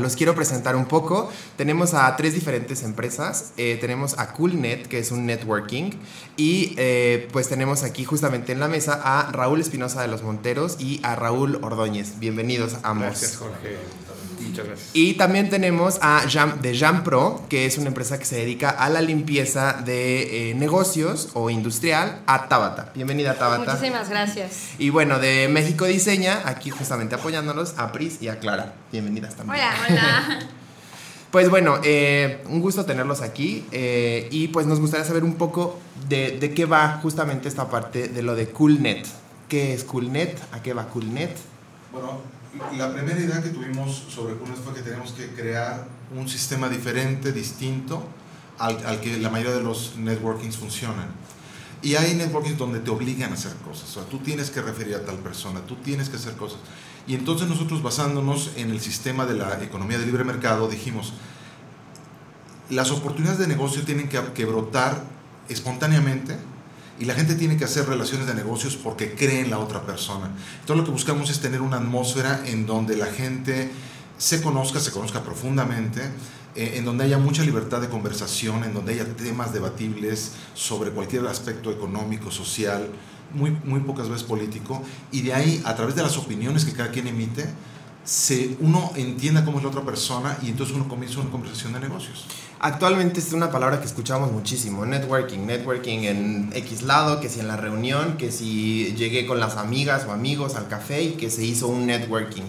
los quiero presentar un poco. Tenemos a tres diferentes empresas. Eh, tenemos a CoolNet, que es un networking. Y eh, pues tenemos aquí justamente en la mesa a Raúl Espinosa de los Monteros y a Raúl Ordóñez. Bienvenidos ambos. Gracias, Jorge. Muchas gracias. Y también tenemos a Jam, de Jampro, que es una empresa que se dedica a la limpieza de eh, negocios o industrial, a Tabata. Bienvenida, Tabata. Muchísimas gracias. Y bueno, de México Diseña, aquí justamente apoyándonos, a Pris y a Clara. Bienvenidas también. Hola, hola. Pues bueno, eh, un gusto tenerlos aquí eh, y pues nos gustaría saber un poco de, de qué va justamente esta parte de lo de CoolNet. ¿Qué es CoolNet? ¿A qué va CoolNet? Bueno, la primera idea que tuvimos sobre CoolNet fue que teníamos que crear un sistema diferente, distinto, al, al que la mayoría de los networkings funcionan. Y hay networkings donde te obligan a hacer cosas. O sea, tú tienes que referir a tal persona, tú tienes que hacer cosas. Y entonces nosotros basándonos en el sistema de la economía de libre mercado dijimos, las oportunidades de negocio tienen que, que brotar espontáneamente y la gente tiene que hacer relaciones de negocios porque cree en la otra persona. Entonces lo que buscamos es tener una atmósfera en donde la gente se conozca, se conozca profundamente, eh, en donde haya mucha libertad de conversación, en donde haya temas debatibles sobre cualquier aspecto económico, social, muy, muy pocas veces político, y de ahí, a través de las opiniones que cada quien emite, se, uno entienda cómo es la otra persona y entonces uno comienza una conversación de negocios. Actualmente es una palabra que escuchamos muchísimo, networking, networking en X lado, que si en la reunión, que si llegué con las amigas o amigos al café y que se hizo un networking.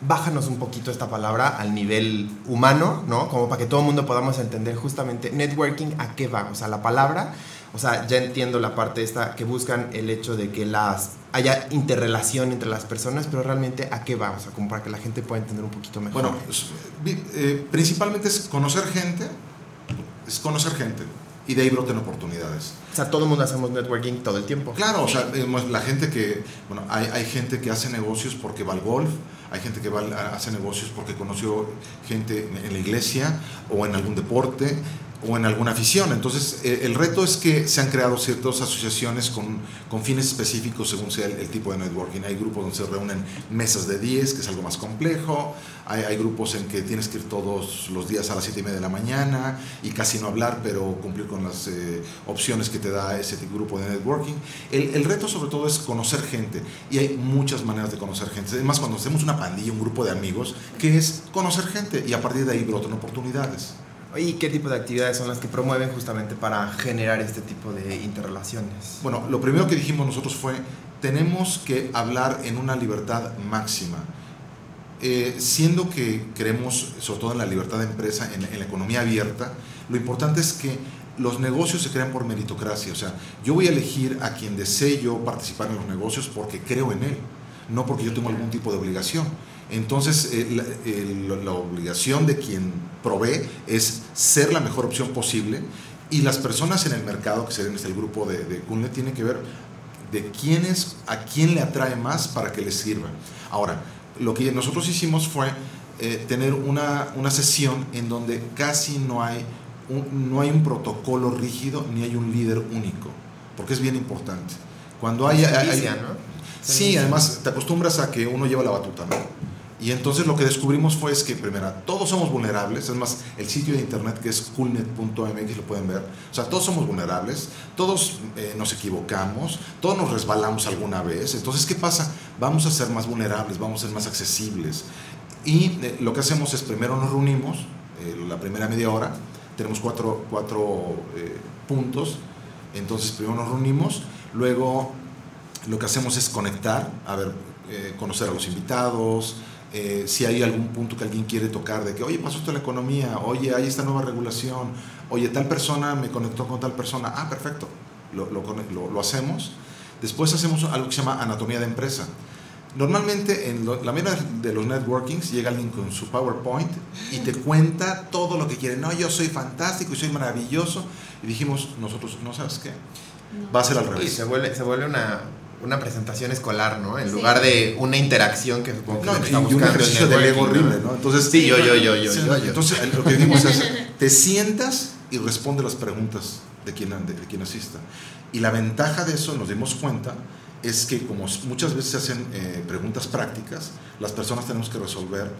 Bájanos un poquito esta palabra al nivel humano, ¿no? Como para que todo el mundo podamos entender justamente networking a qué va, o sea, la palabra, o sea, ya entiendo la parte esta que buscan el hecho de que las haya interrelación entre las personas, pero realmente a qué va, o sea, como para que la gente pueda entender un poquito mejor. Bueno, es- vi- eh, principalmente es conocer gente, es conocer gente, y de ahí broten oportunidades. o sea, todo el mundo hacemos networking todo el tiempo. Claro, o sea, digamos, la gente que, bueno, hay, hay gente que hace negocios porque va al golf, hay gente que va, al- hace negocios porque conoció gente en la iglesia o en algún deporte o en alguna afición. Entonces, eh, el reto es que se han creado ciertas asociaciones con, con fines específicos según sea el, el tipo de networking. Hay grupos donde se reúnen mesas de 10, que es algo más complejo. Hay, hay grupos en que tienes que ir todos los días a las 7 y media de la mañana y casi no hablar, pero cumplir con las eh, opciones que te da ese tipo- grupo de networking. El, el reto sobre todo es conocer gente y hay muchas maneras de conocer gente. Además, cuando hacemos una pandilla, un grupo de amigos, que es conocer gente y a partir de ahí brotan oportunidades. ¿Y qué tipo de actividades son las que promueven justamente para generar este tipo de interrelaciones? Bueno, lo primero que dijimos nosotros fue, tenemos que hablar en una libertad máxima. Eh, siendo que creemos, sobre todo en la libertad de empresa, en, en la economía abierta, lo importante es que los negocios se crean por meritocracia. O sea, yo voy a elegir a quien desee yo participar en los negocios porque creo en él, no porque yo tengo algún tipo de obligación. Entonces, eh, la, obligación de quien provee es ser la mejor opción posible y las personas en el mercado, que serían el grupo de, de tienen que ver de quién es, a quién le atrae más para que les sirva. Ahora, lo que nosotros hicimos fue eh, tener una, una sesión en donde casi no hay, un, no hay un protocolo rígido ni hay un líder único, porque es bien importante. Cuando hay, hay- hay-. Sí, además te acostumbras a que uno lleva la batuta, ¿no? Y entonces lo que descubrimos fue es que, primero, todos somos vulnerables, es más, el sitio de internet que es coolnet.mx lo pueden ver, o sea, todos somos vulnerables, todos eh, nos equivocamos, todos nos resbalamos alguna vez, entonces, ¿qué pasa? Vamos a ser más vulnerables, vamos a ser más accesibles. Y eh, lo que hacemos es, primero nos reunimos, eh, la primera media hora, tenemos cuatro, cuatro eh, puntos, entonces primero nos reunimos, luego lo que hacemos es conectar, a ver, eh, conocer a los invitados, eh, si hay algún punto que alguien quiere tocar de que, oye, pasó esto en la economía, oye, hay esta nueva regulación, oye, tal persona me conectó con tal persona, ah, perfecto, lo, lo, lo- lo hacemos. Después hacemos algo que se llama anatomía de empresa. Normalmente en lo- la mayoría de los networkings llega alguien con su PowerPoint y te cuenta todo lo que quiere. No, yo soy fantástico y soy maravilloso. Y dijimos nosotros, ¿no sabes qué? Va a ser al Y revés. se vuelve, se vuelve una, una presentación escolar, ¿no? En Sí. lugar de una interacción que supongo que No, lo que y está un buscando ejercicio de ego networking, horrible, ¿no? Entonces, Sí, yo, yo, yo, yo, Sí, yo, yo. Entonces, lo que dijimos es, te sientas y responde las preguntas de quien, de, de quien asista. Y la ventaja de eso, nos dimos cuenta, es que como muchas veces se hacen eh, preguntas prácticas, las personas tenemos que resolver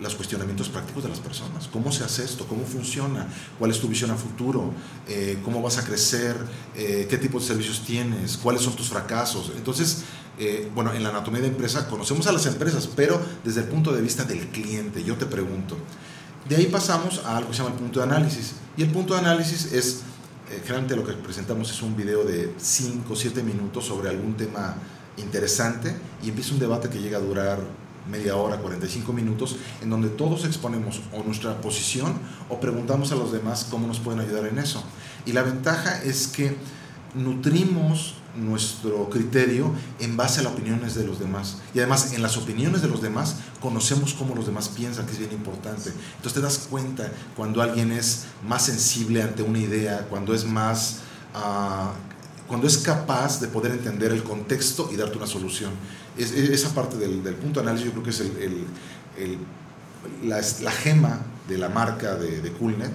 los cuestionamientos prácticos de las personas. ¿Cómo se hace esto? ¿Cómo funciona? ¿Cuál es tu visión a futuro? Eh, ¿Cómo vas a crecer? Eh, ¿Qué tipo de servicios tienes? ¿Cuáles son tus fracasos? Entonces, eh, bueno, en la anatomía de empresa conocemos a las empresas, pero desde el punto de vista del cliente. Yo te pregunto. De ahí pasamos a algo que se llama el punto de análisis. Y el punto de análisis es, generalmente lo que presentamos es un video de 5 o 7 minutos sobre algún tema interesante y empieza un debate que llega a durar media hora, 45 minutos, en donde todos exponemos o nuestra posición o preguntamos a los demás cómo nos pueden ayudar en eso. Y la ventaja es que nutrimos nuestro criterio en base a las opiniones de los demás. Y además, en las opiniones de los demás, conocemos cómo los demás piensan, que es bien importante. Entonces te das cuenta cuando alguien es más sensible ante una idea, cuando es más... Uh, cuando es capaz de poder entender el contexto y darte una solución. Es, esa parte del, punto de análisis yo creo que es el, el, la, la, gema de la marca de, de, Coolnet.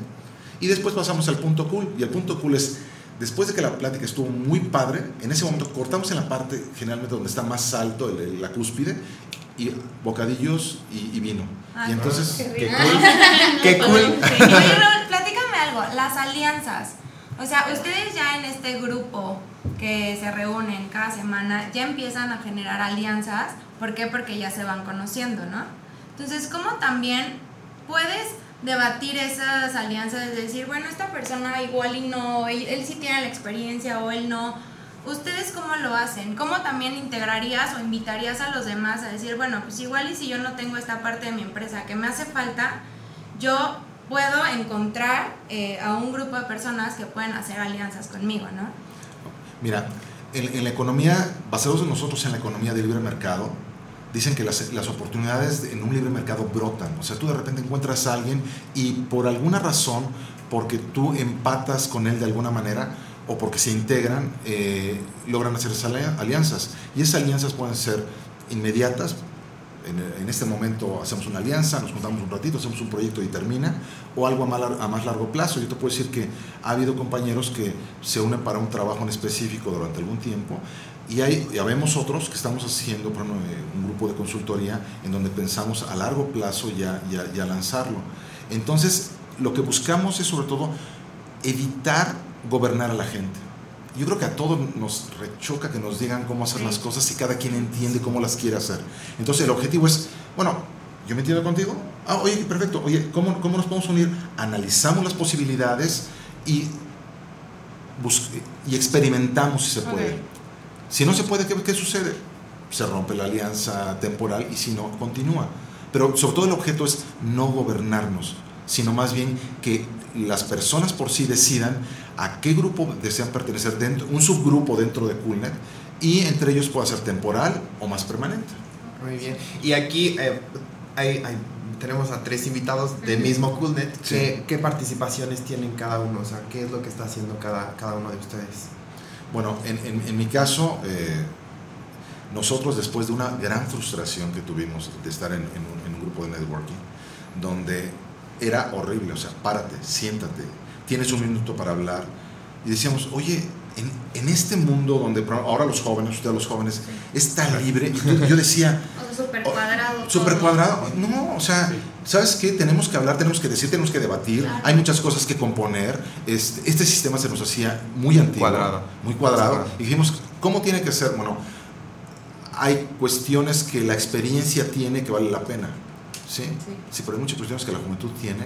Y después pasamos al punto cool. Y el punto cool es, después de que la plática estuvo muy padre, en ese momento cortamos en la parte generalmente donde está más alto, la cúspide, y bocadillos y, vino. y entonces, qué, cool. qué cool. platícame algo, las alianzas. O sea, ustedes ya en este grupo que se reúnen cada semana ya empiezan a generar alianzas. ¿Por qué? Porque ya se van conociendo, ¿no? Entonces, ¿cómo también puedes debatir esas alianzas? Es decir, bueno, esta persona igual y no, él, él sí tiene la experiencia o él no. ¿Ustedes cómo lo hacen? ¿Cómo también integrarías o invitarías a los demás a decir, bueno, pues igual y si yo no tengo esta parte de mi empresa que me hace falta, yo puedo encontrar eh, a un grupo de personas que pueden hacer alianzas conmigo, ¿no? Mira, en, la economía, basados en nosotros en la economía de libre mercado, dicen que las, las, oportunidades en un libre mercado brotan. O sea, tú de repente encuentras a alguien y por alguna razón, porque tú empatas con él de alguna manera o porque se integran, eh, logran hacer esas alianzas. Y esas alianzas pueden ser inmediatas, en, este momento hacemos una alianza, nos juntamos un ratito, hacemos un proyecto y termina, o algo a más, largo plazo. Yo te puedo decir que ha habido compañeros que se unen para un trabajo en específico durante algún tiempo y hay, ya vemos otros que estamos haciendo, eh, un grupo de consultoría en donde pensamos a largo plazo ya, ya lanzarlo. Entonces, lo que buscamos es sobre todo evitar gobernar a la gente yo creo que a todos nos rechoca que nos digan cómo hacer las cosas y cada quien entiende cómo las quiere hacer. Entonces el objetivo es, bueno, yo me entiendo contigo, ah, oye, perfecto, oye, ¿cómo, cómo nos podemos unir? Analizamos las posibilidades y, y experimentamos si se puede. Si no se puede, ¿qué, ¿qué sucede? Se rompe la alianza temporal y si no, continúa. Pero sobre todo el objeto es no gobernarnos, sino más bien que las personas por sí decidan a qué grupo desean pertenecer dentro, un subgrupo dentro de Coolnet y entre ellos puede ser temporal o más permanente. Muy bien. Y aquí eh, hay, tenemos a tres invitados del mismo Coolnet. ¿Qué, participaciones tienen cada uno? O sea, ¿qué es lo que está haciendo cada, cada uno de ustedes? Bueno, en, en, mi caso, eh, nosotros después de una gran frustración que tuvimos de estar en, un, en un grupo de networking, donde era horrible, o sea, párate, siéntate, tienes un minuto para hablar. Y decíamos, oye, en, en este mundo donde ahora los jóvenes, ustedes los jóvenes, es tan libre, y yo decía... O sea, súper cuadrado. Súper cuadrado. No, o sea, ¿sabes qué? Tenemos que hablar, tenemos que decir, tenemos que debatir, hay muchas cosas que componer. Este, este sistema se nos hacía muy antiguo. Cuadrado. Muy cuadrado. Y dijimos, ¿cómo tiene que ser? Bueno, hay cuestiones que la experiencia tiene que vale la pena. ¿sí? Sí, pero hay muchas cuestiones que la juventud tiene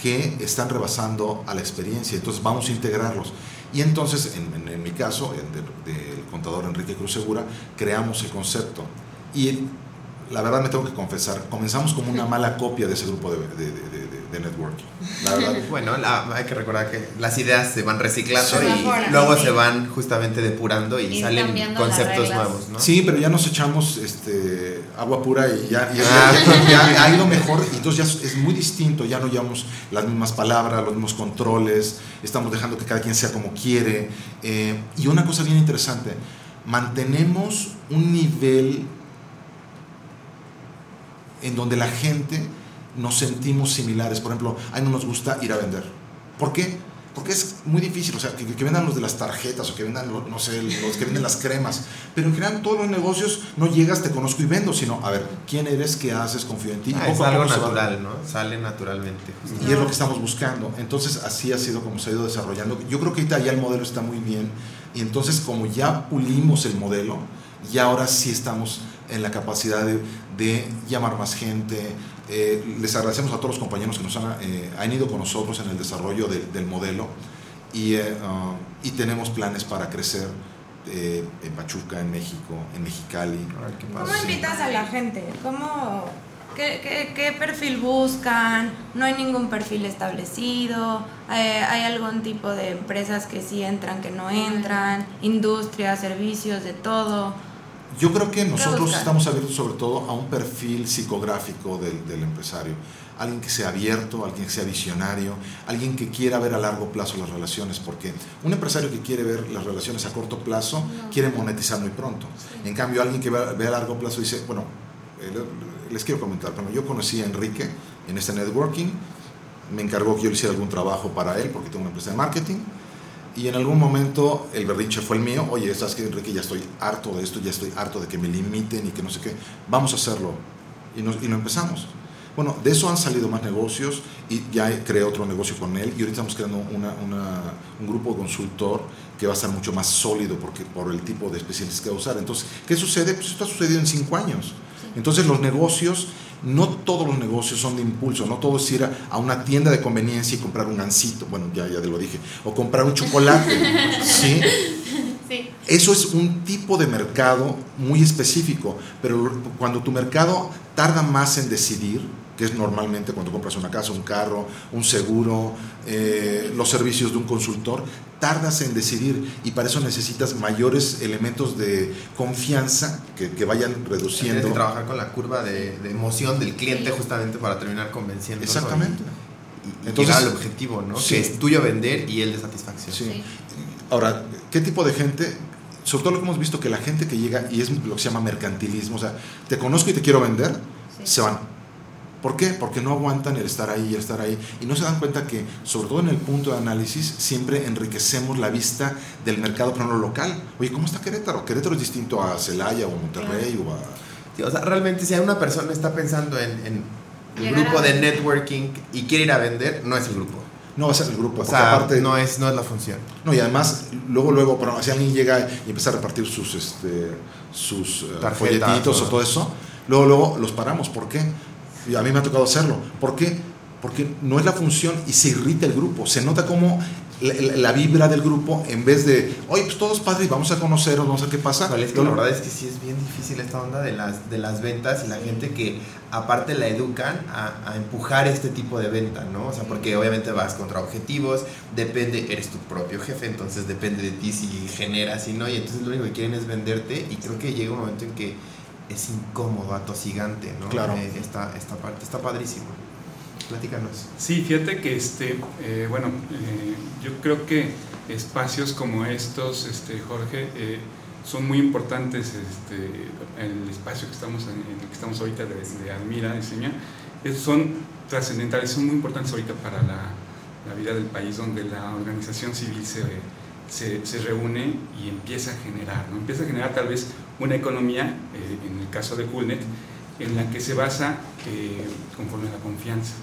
que están rebasando a la experiencia, entonces vamos a integrarlos. Y entonces, en, mi caso, el del contador Enrique Cruz Segura, creamos el concepto. Y la verdad me tengo que confesar, comenzamos como una mala copia de ese grupo de, de networking. bueno, hay que recordar que las ideas se van reciclando y luego se van justamente depurando y, salen conceptos nuevos. ¿no? Sí, pero ya nos echamos este, agua pura y ya, ya, ah. ha ido mejor. Y entonces ya es muy distinto, ya no llevamos las mismas palabras, los mismos controles, estamos dejando que cada quien sea como quiere. Eh, y una cosa bien interesante, mantenemos un nivel en donde la gente nos sentimos similares. Por ejemplo, a mí no nos gusta ir a vender. ¿Por qué? Porque es muy difícil, o sea, que, que vendan los de las tarjetas o que vendan, lo- no sé, los que venden las cremas. Pero en general, todos los negocios no llegas, te conozco y vendo, sino, a ver, ¿quién eres? ¿Qué haces? Confío en ti. Ah, es algo natural, ¿no? Sale naturalmente. y es lo que estamos buscando. Entonces, así ha sido como se ha ido desarrollando. Yo creo que ahorita ya el modelo está muy bien. Y entonces, como ya pulimos el modelo, ya ahora sí estamos en la capacidad de, de llamar más gente. Eh, les agradecemos a todos los compañeros que nos han, eh, han ido con nosotros en el desarrollo del- del modelo. Y, eh, ah, y tenemos planes para crecer eh, en Pachuca, en México, en Mexicali. ¿Cómo invitas a la gente? ¿Cómo, qué, qué- qué perfil buscan? ¿No hay ningún perfil establecido? Eh, ¿Hay algún tipo de empresas que sí entran, que no entran? ¿Industria, servicios, de todo? Yo creo que nosotros estamos abiertos sobre todo a un perfil psicográfico del, del empresario. Alguien que sea abierto, alguien que sea visionario, alguien que quiera ver a largo plazo las relaciones, porque un empresario que quiere ver las relaciones a corto plazo quiere monetizar muy pronto. En cambio, alguien que ve, a largo plazo dice, bueno, eh, le- les quiero comentar, bueno, yo conocí a Enrique en este networking, me encargó que yo le hiciera algún trabajo para él, porque tengo una empresa de marketing, y en algún momento el berrinche fue el mío, oye, sabes que Enrique, ya estoy harto de esto, ya estoy harto de que me limiten y que no sé qué, vamos a hacerlo. Y, nos, y lo empezamos. Bueno, de eso han salido más negocios y ya creé otro negocio con él y ahorita estamos creando una, una- un grupo de consultor que va a ser mucho más sólido porque, por el tipo de especialistas que va a usar. Entonces, ¿qué sucede? Pues esto ha sucedido en cinco años. Entonces los negocios, no todos los negocios son de impulso, no todo es ir a, a una tienda de conveniencia y comprar un gansito, bueno, ya, ya te lo dije, o comprar un chocolate, ¿sí? Sí. Eso es un tipo de mercado muy específico, pero cuando tu mercado tarda más en decidir, que es normalmente cuando compras una casa, un carro, un seguro, eh, los servicios de un consultor, tardas en decidir y para eso necesitas mayores elementos de confianza que, que vayan Tienes reduciendo. que trabajar con la curva de, de emoción del cliente justamente para terminar convenciendo. Exactamente. Y, y Entonces- llegar al objetivo, ¿no? Sí. Que es tuyo vender y el de satisfacción. Sí. Ahora, ¿qué tipo de gente? Sobre todo lo que hemos visto que la gente que llega, y es lo que se llama mercantilismo, o sea, te conozco y te quiero vender, Sí. se van. ¿Por qué? Porque no aguantan el estar ahí y el estar ahí. Y no se dan cuenta que, sobre todo en el punto de análisis, siempre enriquecemos la vista del mercado, pero no local. Oye, ¿cómo está Querétaro? Querétaro es distinto a Celaya o a Monterrey o a... Sí, o sea, realmente si hay una persona está pensando en, en el grupo a de networking y quiere ir a vender, no es el grupo. No va a ser el grupo. O sea, aparte, no, es, no es la función. No, y además, luego, luego, pero si alguien llega y empieza a repartir sus, este, sus eh, Tarjetas, folletitos o todo eso, luego, luego los paramos. ¿Por qué? Y a mí me ha tocado hacerlo. ¿Por qué? Porque no es la función y se irrita el grupo. Se nota como la, la- la vibra del grupo, en vez de, oye, pues todos padres, vamos a conocernos, vamos a ver qué pasa. Híjole, es que la verdad es que sí es bien difícil esta onda de las, de las ventas y la gente que aparte la educan a, a empujar este tipo de venta, ¿no? O sea, porque obviamente vas contra objetivos, depende, eres tu propio jefe, entonces depende de ti si generas, si no, y entonces lo único que quieren es venderte y creo que llega un momento en que es incómodo, atosigante, ¿no? Claro. Eh, esta, esta parte está padrísimo. Platícanos. Sí, fíjate que este, eh, bueno, eh, yo creo que espacios como estos, este, Jorge, eh, son muy importantes. Este, el espacio que estamos en, en el que estamos ahorita de, de Admira, Diseña, es- son trascendentales, son muy importantes ahorita para la, la vida del país, donde la organización civil se, se, se reúne y empieza a generar, ¿no? empieza a generar tal vez una economía, eh, en el caso de Coolnet, en la que se basa eh, conforme a la confianza.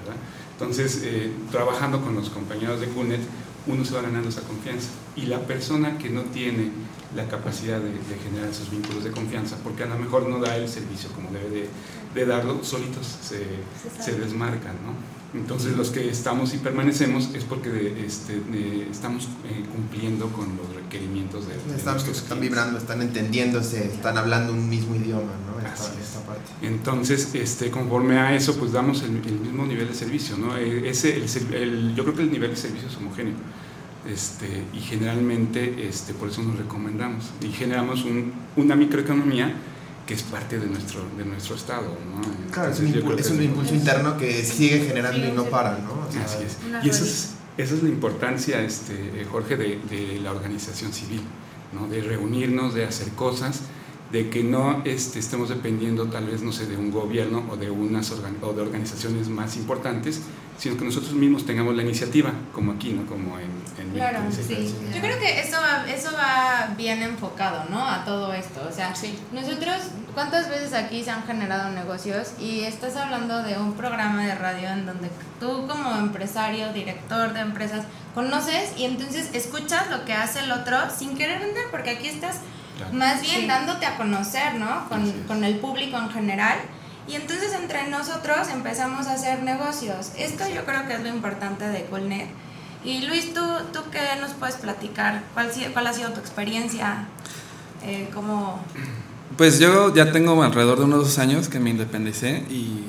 ¿verdad? Entonces, eh, trabajando con los compañeros de CUNET, uno se va ganando esa confianza. Y la persona que no tiene la capacidad de, de generar esos vínculos de confianza, porque a lo mejor no da el servicio como debe de, de darlo, solitos se, se desmarcan. ¿no? Entonces, los que estamos y permanecemos es porque de- este, de- estamos eh, cumpliendo con los requerimientos de, de Están, están vibrando, están entendiéndose, están hablando un mismo idioma, ¿no? Esta, esta parte. Entonces, este, conforme a eso, pues damos el, el mismo nivel de servicio, ¿no? Eh, Ese, el el- yo creo que el nivel de servicio es homogéneo. Este, y generalmente, este, por eso nos recomendamos. Y generamos un- una microeconomía que es parte de nuestro, de nuestro estado, ¿no? Claro, es un, Entonces, yo impul- creo es un impulso interno que sigue generando y no para, ¿no? O sea, Así es. Y esa es, esa es la importancia, este, eh, Jorge, de, de la organización civil, ¿no? de reunirnos, de hacer cosas, de que no este, estemos dependiendo tal vez, no sé, de un gobierno o de unas organ- o de organizaciones más importantes sino que nosotros mismos tengamos la iniciativa, como aquí, ¿no? Como en, en Claro, sí. Yo creo que eso va, eso va bien enfocado, ¿no? A todo esto. O sea, Sí. nosotros, ¿cuántas veces aquí se han generado negocios? Y estás hablando de un programa de radio en donde tú como empresario, director de empresas, conoces y entonces escuchas lo que hace el otro sin querer vender, porque aquí estás Claro. más bien Sí. dándote a conocer, ¿no? Con, con el público en general. Y entonces entre nosotros empezamos a hacer negocios. Esto yo creo que es lo importante de Coolnet. Y Luis, ¿tú, tú qué nos puedes platicar? ¿Cuál, cuál ha sido tu experiencia? Eh. Pues yo ya tengo alrededor de unos dos años que me independicé y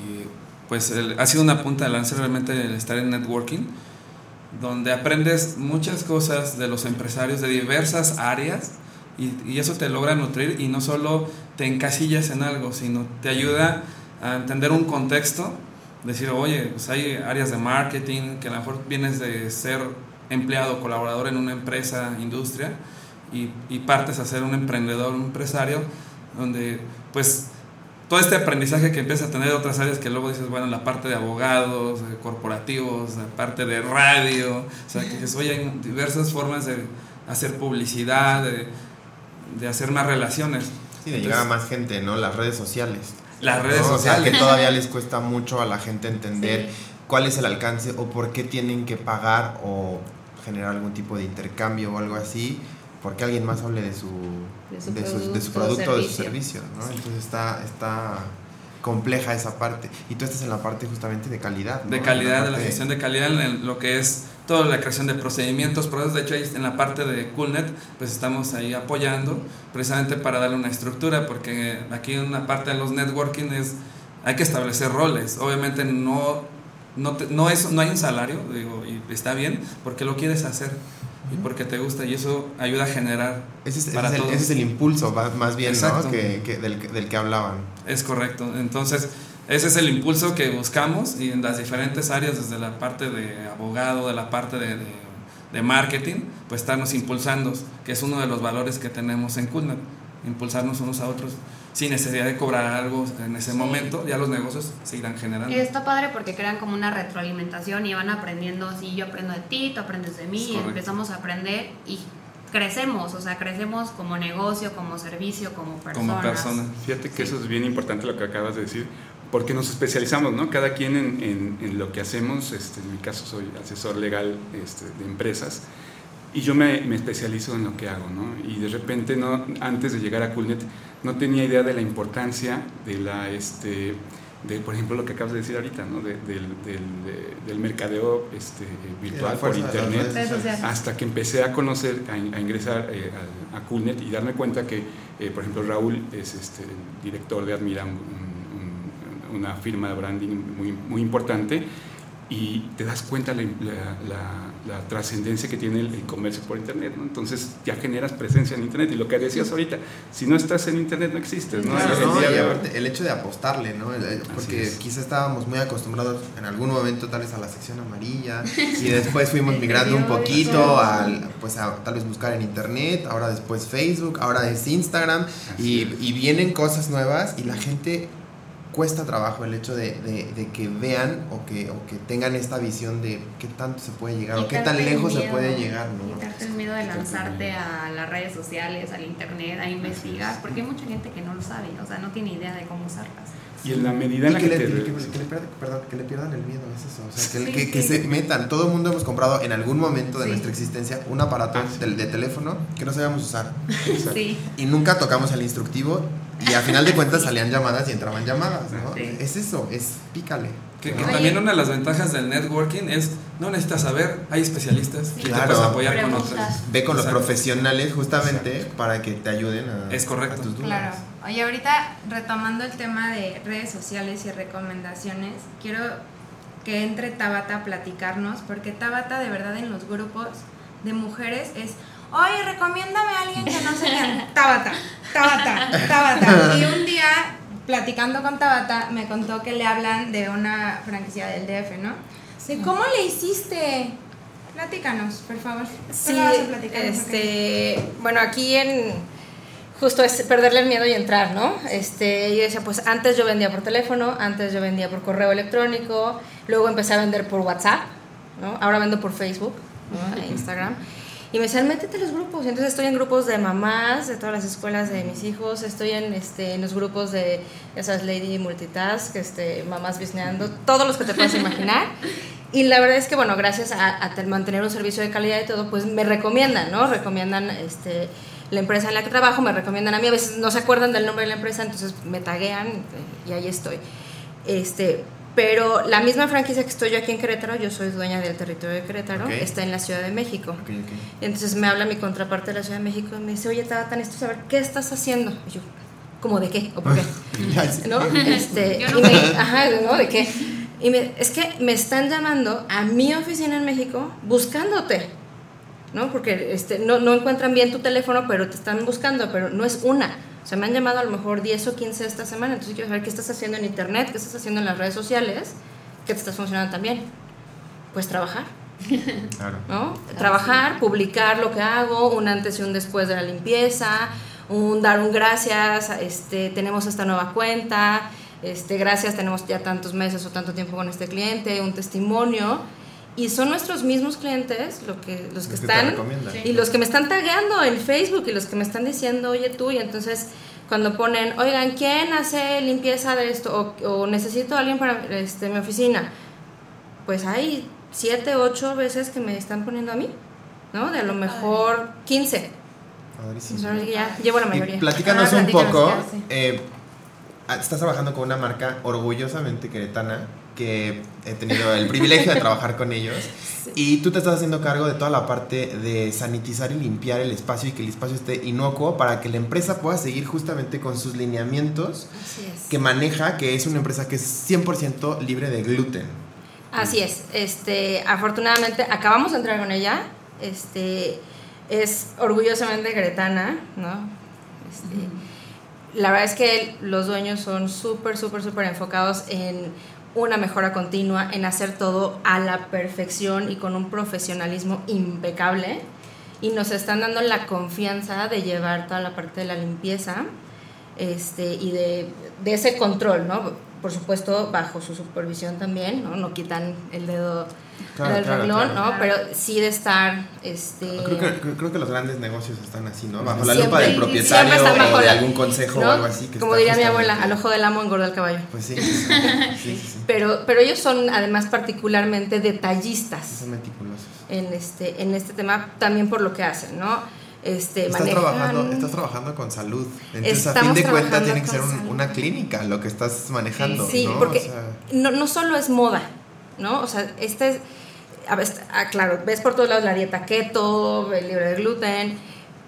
pues ha sido una punta de lanza realmente el estar en networking, donde aprendes muchas cosas de los empresarios de diversas áreas y, y eso te logra nutrir y no solo te encasillas en algo, sino te ayuda a entender un contexto, decir, oye, pues hay áreas de marketing, que a lo mejor vienes de ser empleado, colaborador en una empresa, industria, y, y partes a ser un emprendedor, un empresario, donde pues todo este aprendizaje que empiezas a tener de otras áreas que luego dices, bueno, la parte de abogados, de corporativos, la parte de radio, o sea, que dices, oye, hay diversas formas de hacer publicidad, de, de hacer más relaciones. Sí, de llegar a más gente, ¿no? Las redes sociales. Las redes ¿no? O sea, sociales. que todavía les cuesta mucho a la gente entender cuál es el alcance o por qué tienen que pagar o generar algún tipo de intercambio o algo así, porque alguien más hable de su, De su de su, de su producto o producto o de su servicio. ¿no? Entonces está, está compleja esa parte. Y tú estás en la parte justamente de calidad. ¿no? de calidad, de la gestión de calidad, en lo que es toda la creación de procedimientos, procesos. De hecho, ahí en la parte de Coolnet, pues estamos ahí apoyando precisamente para darle una estructura, porque aquí en una parte de los networking es, hay que establecer roles. Obviamente no, no, te- no, es, no hay un salario, digo, y está bien, porque lo quieres hacer y porque te gusta, y eso ayuda a generar. Ese es, ese es el, todos. ese es el impulso, más bien. ¿no? Que, que- del, del que hablaban. Es correcto. Entonces, ese es el impulso que buscamos y en las diferentes áreas, desde la parte de abogado, de la parte de, de, de marketing, pues estarnos impulsando, que es uno de los valores que tenemos en Coolnet, impulsarnos unos a otros sin necesidad de cobrar algo en ese Sí. momento, ya los negocios se irán generando. Y está padre porque crean como una retroalimentación y van aprendiendo, si yo aprendo de ti, tú aprendes de mí, y empezamos a aprender y crecemos, o sea, crecemos como negocio, como servicio, como personas. como persona. Fíjate que Sí. eso es bien importante lo que acabas de decir, porque nos especializamos, ¿no? Cada quien en, en- en lo que hacemos, este, en mi caso soy asesor legal este, de empresas, y yo me, me especializo en lo que hago, ¿no? Y de repente, no, antes de llegar a Coolnet, no tenía idea de la importancia de la, este, de, por ejemplo, lo que acabas de decir ahorita, ¿no? De- del, del- de- del mercadeo este, virtual por internet hasta que empecé a conocer, a, in- a ingresar eh, a, a Coolnet y darme cuenta que, eh, por ejemplo, Raúl es este, el director de Admira, un- una firma de branding muy, muy importante, y te das cuenta la, la- la- la trascendencia que tiene el, el comercio por Internet. ¿no? Entonces ya generas presencia en Internet. Y lo que decías ahorita, si no estás en Internet no existes. ¿no? Claro, El- el ¿no? hoy- aparte, el hecho de apostarle, ¿no? El- el- porque es. quizá estábamos muy acostumbrados en algún momento tal vez a la sección amarilla y después fuimos migrando un poquito al, pues a tal vez buscar en internet, ahora después Facebook, ahora es Instagram y, y vienen cosas nuevas y la gente cuesta trabajo el hecho de, de- de que vean o que, o que tengan esta visión de qué tanto se puede llegar o qué tan lejos se miedo, puede llegar, ¿no? Quitarte el miedo de lanzarte a las redes sociales, al internet, a investigar, porque hay mucha gente que no lo sabe, o sea, no tiene idea de cómo usarlas. Y en la medida en la que, que, le, te... que- que le pierdan, perdón, que le pierdan el miedo, es eso. O sea, que, Sí, que, que sí. se metan. Todo el mundo hemos comprado en algún momento de Sí. nuestra existencia un aparato Ah, sí. de, de teléfono que no sabíamos usar. Sí. Y nunca tocamos el instructivo y a final de cuentas salían llamadas y entraban llamadas, ¿no? Sí. Es eso, es pícale. Que, que también una de las ventajas del networking es, no necesitas saber, hay especialistas y te Claro. puedes apoyar con otras. Ve con los Exacto. profesionales justamente para que te ayuden a, Es correcto. a tus dudas. Claro. Oye, ahorita retomando el tema de redes sociales y recomendaciones, quiero que entre Tabata a platicarnos, porque Tabata de verdad en los grupos de mujeres es, oye, recomiéndame a alguien que no sé quién. Tabata, Tabata, Tabata. Y un día, platicando con Tabata, me contó que le hablan de una franquicia del DF, ¿no? De cómo le hiciste. Platícanos, por favor. ¿Qué Sí, este, bueno, aquí en justo es perderle el miedo y entrar, ¿no? Este, yo decía, pues antes yo vendía por teléfono, antes yo vendía por correo electrónico, luego empecé a vender por WhatsApp, ¿no? Ahora vendo por Facebook, ¿no? E Instagram. Y me decían, métete a los grupos. Y entonces estoy en grupos de mamás, de todas las escuelas de mis hijos, estoy en, este, en los grupos de esas Lady Multitask, este, mamás bisneando, todos los que te puedas imaginar. Y la verdad es que, bueno, gracias a, a mantener un servicio de calidad y todo, pues me recomiendan, ¿no? Recomiendan este, la empresa en la que trabajo, me recomiendan a mí, a veces no se acuerdan del nombre de la empresa, entonces me taguean y ahí estoy. Este, pero la misma franquicia que estoy yo aquí en Querétaro, yo soy dueña del territorio de Querétaro, está en la Ciudad de México. Entonces me habla mi contraparte de la Ciudad de México y me dice, oye, Tabata, necesito saber qué estás haciendo. Y yo, ¿cómo de qué? ¿O por qué? ¿no? Este, no y me- ajá, ¿no? ¿De qué? Y me, es que me están llamando a mi oficina en México buscándote, ¿no? Porque este, no, no encuentran bien tu teléfono, pero te están buscando, pero no es una. O sea, me han llamado a lo mejor 10 o 15 esta semana, entonces quiero saber qué estás haciendo en internet, qué estás haciendo en las redes sociales, qué te estás funcionando también. Pues trabajar. Claro. ¿no? Trabajar, publicar lo que hago, un antes y un después de la limpieza, un dar un gracias, este, tenemos esta nueva cuenta, este, gracias, tenemos ya tantos meses o tanto tiempo con este cliente, un testimonio. Y son nuestros mismos clientes lo que, los que Los que están y los que me están tagueando en Facebook y los que me están diciendo, oye tú, y entonces cuando ponen, oigan, ¿quién hace limpieza de esto? O, o necesito a alguien para este, mi oficina. Pues hay siete, ocho veces que me están poniendo a mí, ¿no? De a lo mejor 15. Padrísimo. Entonces, ya llevo la Y mayoría. platícanos Ah, un poco. eh, estás trabajando con una marca orgullosamente queretana que he tenido el privilegio de trabajar con ellos y tú te estás haciendo cargo de toda la parte de sanitizar y limpiar el espacio y que el espacio esté inocuo para que la empresa pueda seguir justamente con sus lineamientos es. que maneja, que es una empresa que es 100% libre de gluten. Así es. Este, afortunadamente acabamos de entrar con ella. Este, es orgullosamente queretana, ¿no? Este, La verdad es que los dueños son súper, súper, súper enfocados en una mejora continua, en hacer todo a la perfección y con un profesionalismo impecable. Y nos están dando la confianza de llevar toda la parte de la limpieza este, y de, de ese control, ¿no? Por supuesto, bajo su supervisión también, ¿no? No quitan el dedo Claro, del claro, renglón, claro. ¿no? Pero sí de estar, este... Creo que, creo- creo que los grandes negocios están así, ¿no? Bajo la Siempre- lupa del propietario bajo o de la- algún consejo ¿no? o algo así. Que Como está diría mi abuela, al ojo del amo engorda el caballo. Pues sí, sí, sí, sí, sí. Pero, pero ellos son además particularmente detallistas Son meticulosos. en este, en este tema, también por lo que hacen, ¿no? Este, Estás manejan- trabajando, estás trabajando con salud. Entonces, a fin de cuentas, tiene que ser un- una clínica lo que estás manejando. Sí, ¿no? porque O sea, no, no solo es moda, ¿no? O sea, este es, a ver, ah, claro, ves por todos lados la dieta keto, el libre de gluten,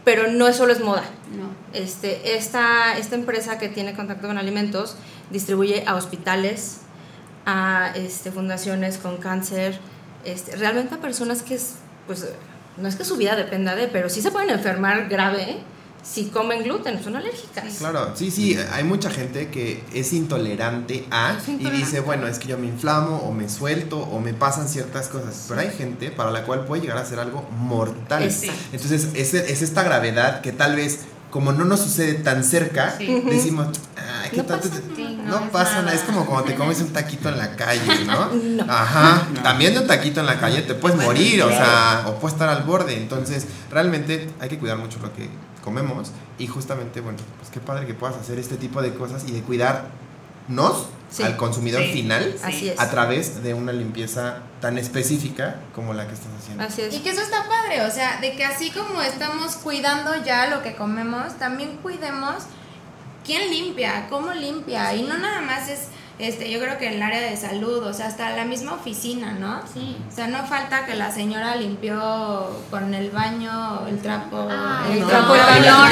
pero no solo es moda. No. Este, esta, esta empresa que tiene contacto con alimentos distribuye a hospitales, a este, fundaciones con cáncer, este, realmente a personas que, es, pues, no es que su vida dependa de, pero sí se pueden enfermar grave si comen gluten, son alérgicas. Claro, sí, sí, hay mucha gente que es intolerante a Es y dice, bueno, es que yo me inflamo o me suelto o me pasan ciertas cosas, pero hay gente para la cual puede llegar a ser algo mortal. Exacto. Entonces, es, es esta gravedad que tal vez, como no nos sucede tan cerca, Sí. decimos, ay, ¿qué No tanto pasa Sí, no, pasa nada. nada. Es como cuando te comes un taquito en la calle, ¿no? No. Ajá. No. También de un taquito en la calle te puedes morir, o sea, o puedes estar al borde. Entonces, realmente hay que cuidar mucho lo que comemos y justamente, bueno, pues qué padre que puedas hacer este tipo de cosas y de cuidarnos Sí. al consumidor Sí. final Así a través de una limpieza tan específica como la que estás haciendo. Así es. Y que eso está padre, o sea, de que así como estamos cuidando ya lo que comemos, también cuidemos quién limpia, cómo limpia. Y no nada más es, este, yo creo que en el área de salud, o sea, hasta la misma oficina, ¿no? Sí. O sea, no falta que la señora limpió con el baño, el trapo, Ah, el no, trapo de no, el no,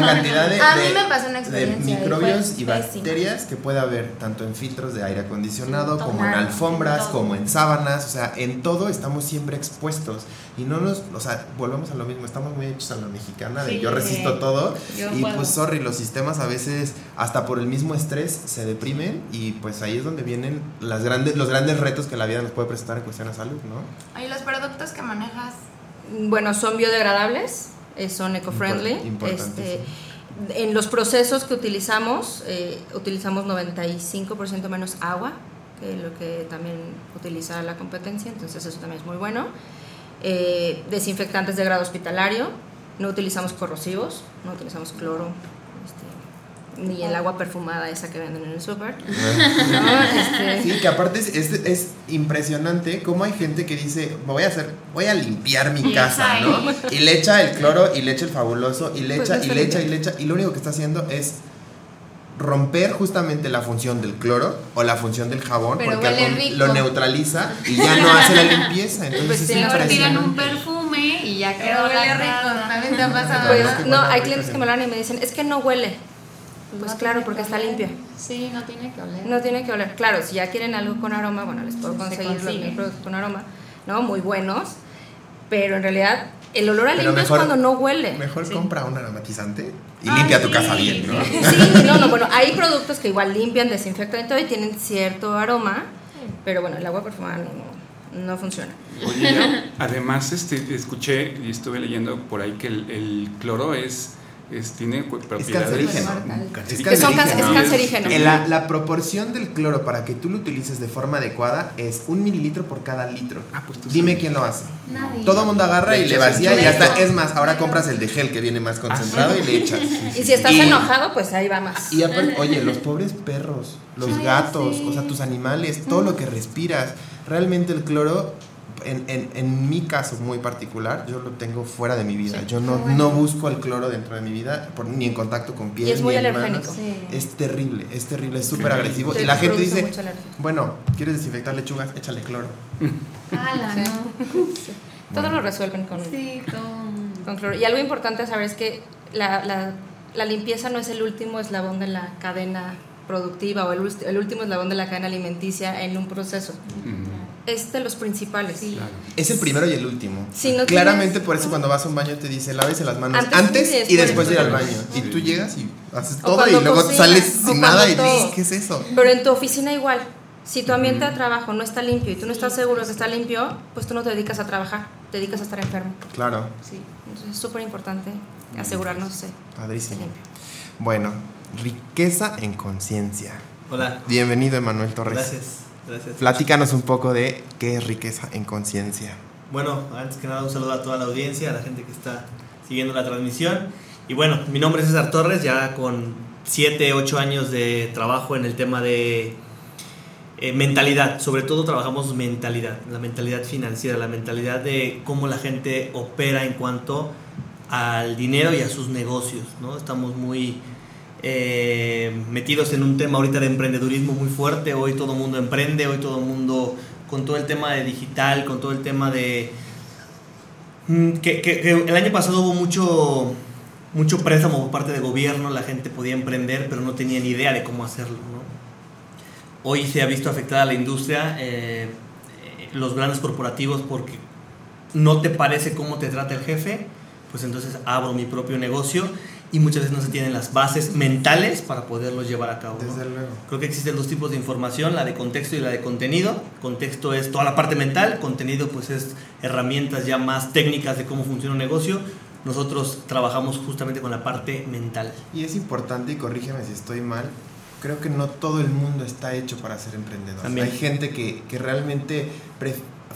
la cantidad de, A mí de- me pasó una de experiencia y microbios y pésima. bacterias que puede haber tanto en filtros de aire acondicionado como en alfombras, todo. como en sábanas, o sea, en todo estamos siempre expuestos y no nos, o sea, volvemos a lo mismo, estamos muy hechos a la mexicana de Sí, yo resisto todo yo y puedo. pues sorry, los sistemas a veces hasta por el mismo estrés se deprimen y pues ahí es donde vienen las grandes los grandes retos que la vida nos puede presentar en cuestión de salud, ¿no? Y los productos que manejas. Bueno, son biodegradables, eh, son eco-friendly. Este, En los procesos que utilizamos, eh, utilizamos 95% menos agua que lo que también utiliza la competencia, entonces eso también es muy bueno. Eh, desinfectantes de grado hospitalario, no utilizamos corrosivos, no utilizamos cloro, ni el agua perfumada esa que venden en el súper. ¿no? Este, Sí, que aparte es, es, es impresionante cómo hay gente que dice, voy a hacer, voy a limpiar mi casa, ¿no? Y le echa el cloro y le echa el fabuloso y le Pues echa y le echa y le echa y lo único que está haciendo es romper justamente la función del cloro o la función del jabón Pero porque lo neutraliza y ya no hace la limpieza, entonces Pues es sí, Luego tiran un perfume y ya quedó huele la rico. También te ha pasado. pues, no, hay clientes que me lo dan y me dicen, es que no huele. Pues No claro, porque que está oler. limpio. Sí, no tiene que oler. No tiene que oler. Claro, si ya quieren algo con aroma, bueno, les puedo Se conseguir los productos con aroma, ¿no? Muy buenos. Pero en realidad, el olor a Pero limpio es cuando no huele. Mejor Sí. compra un aromatizante y Ay, limpia tu casa bien, ¿no? sí. Sí, no, no, bueno, hay productos que igual limpian, desinfectan y todo y tienen cierto aroma, pero bueno, el agua perfumada no, no funciona. Oye, además este, escuché y estuve leyendo por ahí que el, el cloro es, es tiene propiedades cancerígeno. es ¿no? cancerígeno. Eh, La, la proporción del cloro para que tú lo utilices de forma adecuada es un mililitro por cada litro. Ah, pues tú Dime sabes. quién lo hace. Nadie. Todo el mundo agarra y Le vacía y hasta, chorro. es más, ahora compras el de gel que viene más concentrado y le echas. Y si estás Y- enojado, pues ahí va más. Y aparte, oye, los pobres perros, los Ay, gatos, sí. o sea, tus animales, todo lo que respiras, realmente el cloro, en, en, en mi caso muy particular, yo lo tengo fuera de mi vida. Yo no, bueno. no busco el cloro dentro de mi vida, por- ni en contacto con piel, Y es muy ni en alergénico. Sí. Es terrible, es terrible, es súper agresivo. Y la gente dice, bueno, ¿quieres desinfectar lechugas? Échale cloro. Ala, Sí. no. Todo lo resuelven con, Sí, todo. con cloro. Y algo importante a saber es que la, la- la limpieza no es el último eslabón de la cadena productiva o el, ul- el último eslabón de la cadena alimenticia en un proceso. Ujú, Es de los principales. Sí. claro. Es el primero y el último. Si no Claramente tienes- por eso cuando vas a un baño te dice lávese las manos Antes antes, y y después. de ir al baño. Sí. Y tú llegas y haces O todo y luego cocinas, sales sin nada y dices, ¿qué es eso? Pero en tu oficina igual. Si tu ambiente de trabajo no está limpio y tú no estás seguro que está limpio, pues tú no te dedicas a trabajar, te dedicas a estar enfermo. Claro, Sí, entonces es súper importante asegurarnos de padrísimo. limpio. Bueno, riqueza en conciencia. Hola. Bienvenido, Emanuel Torres. Gracias. Gracias. Platícanos un poco de qué es riqueza en conciencia. Bueno, antes que nada un saludo a toda la audiencia, a la gente que está siguiendo la transmisión. Y bueno, mi nombre es César Torres, ya con 7, 8 años de trabajo en el tema de eh, mentalidad. Sobre todo trabajamos mentalidad, la mentalidad financiera, la mentalidad de cómo la gente opera en cuanto al dinero y a sus negocios. ¿no? Estamos muy eh, metidos en un tema ahorita de emprendedurismo muy fuerte. Hoy todo el mundo emprende, hoy todo el mundo con todo el tema de digital, con todo el tema de... Mm, Que, el año pasado hubo mucho, mucho préstamo por parte del gobierno, la gente podía emprender, pero no tenía ni idea de cómo hacerlo. Hoy se ha visto afectada la industria, eh, los grandes corporativos, porque no te parece cómo te trata el jefe, pues entonces abro mi propio negocio y muchas veces no se tienen las bases mentales para poderlo llevar a cabo. ¿no? Desde luego. Creo que existen dos tipos de información, la de contexto y la de contenido. Contexto es toda la parte mental, contenido pues es herramientas ya más técnicas de cómo funciona un negocio. Nosotros trabajamos justamente con la parte mental. Y es importante, y corrígeme si estoy mal, creo que no todo el mundo está hecho para ser emprendedor. También. Hay gente que, que realmente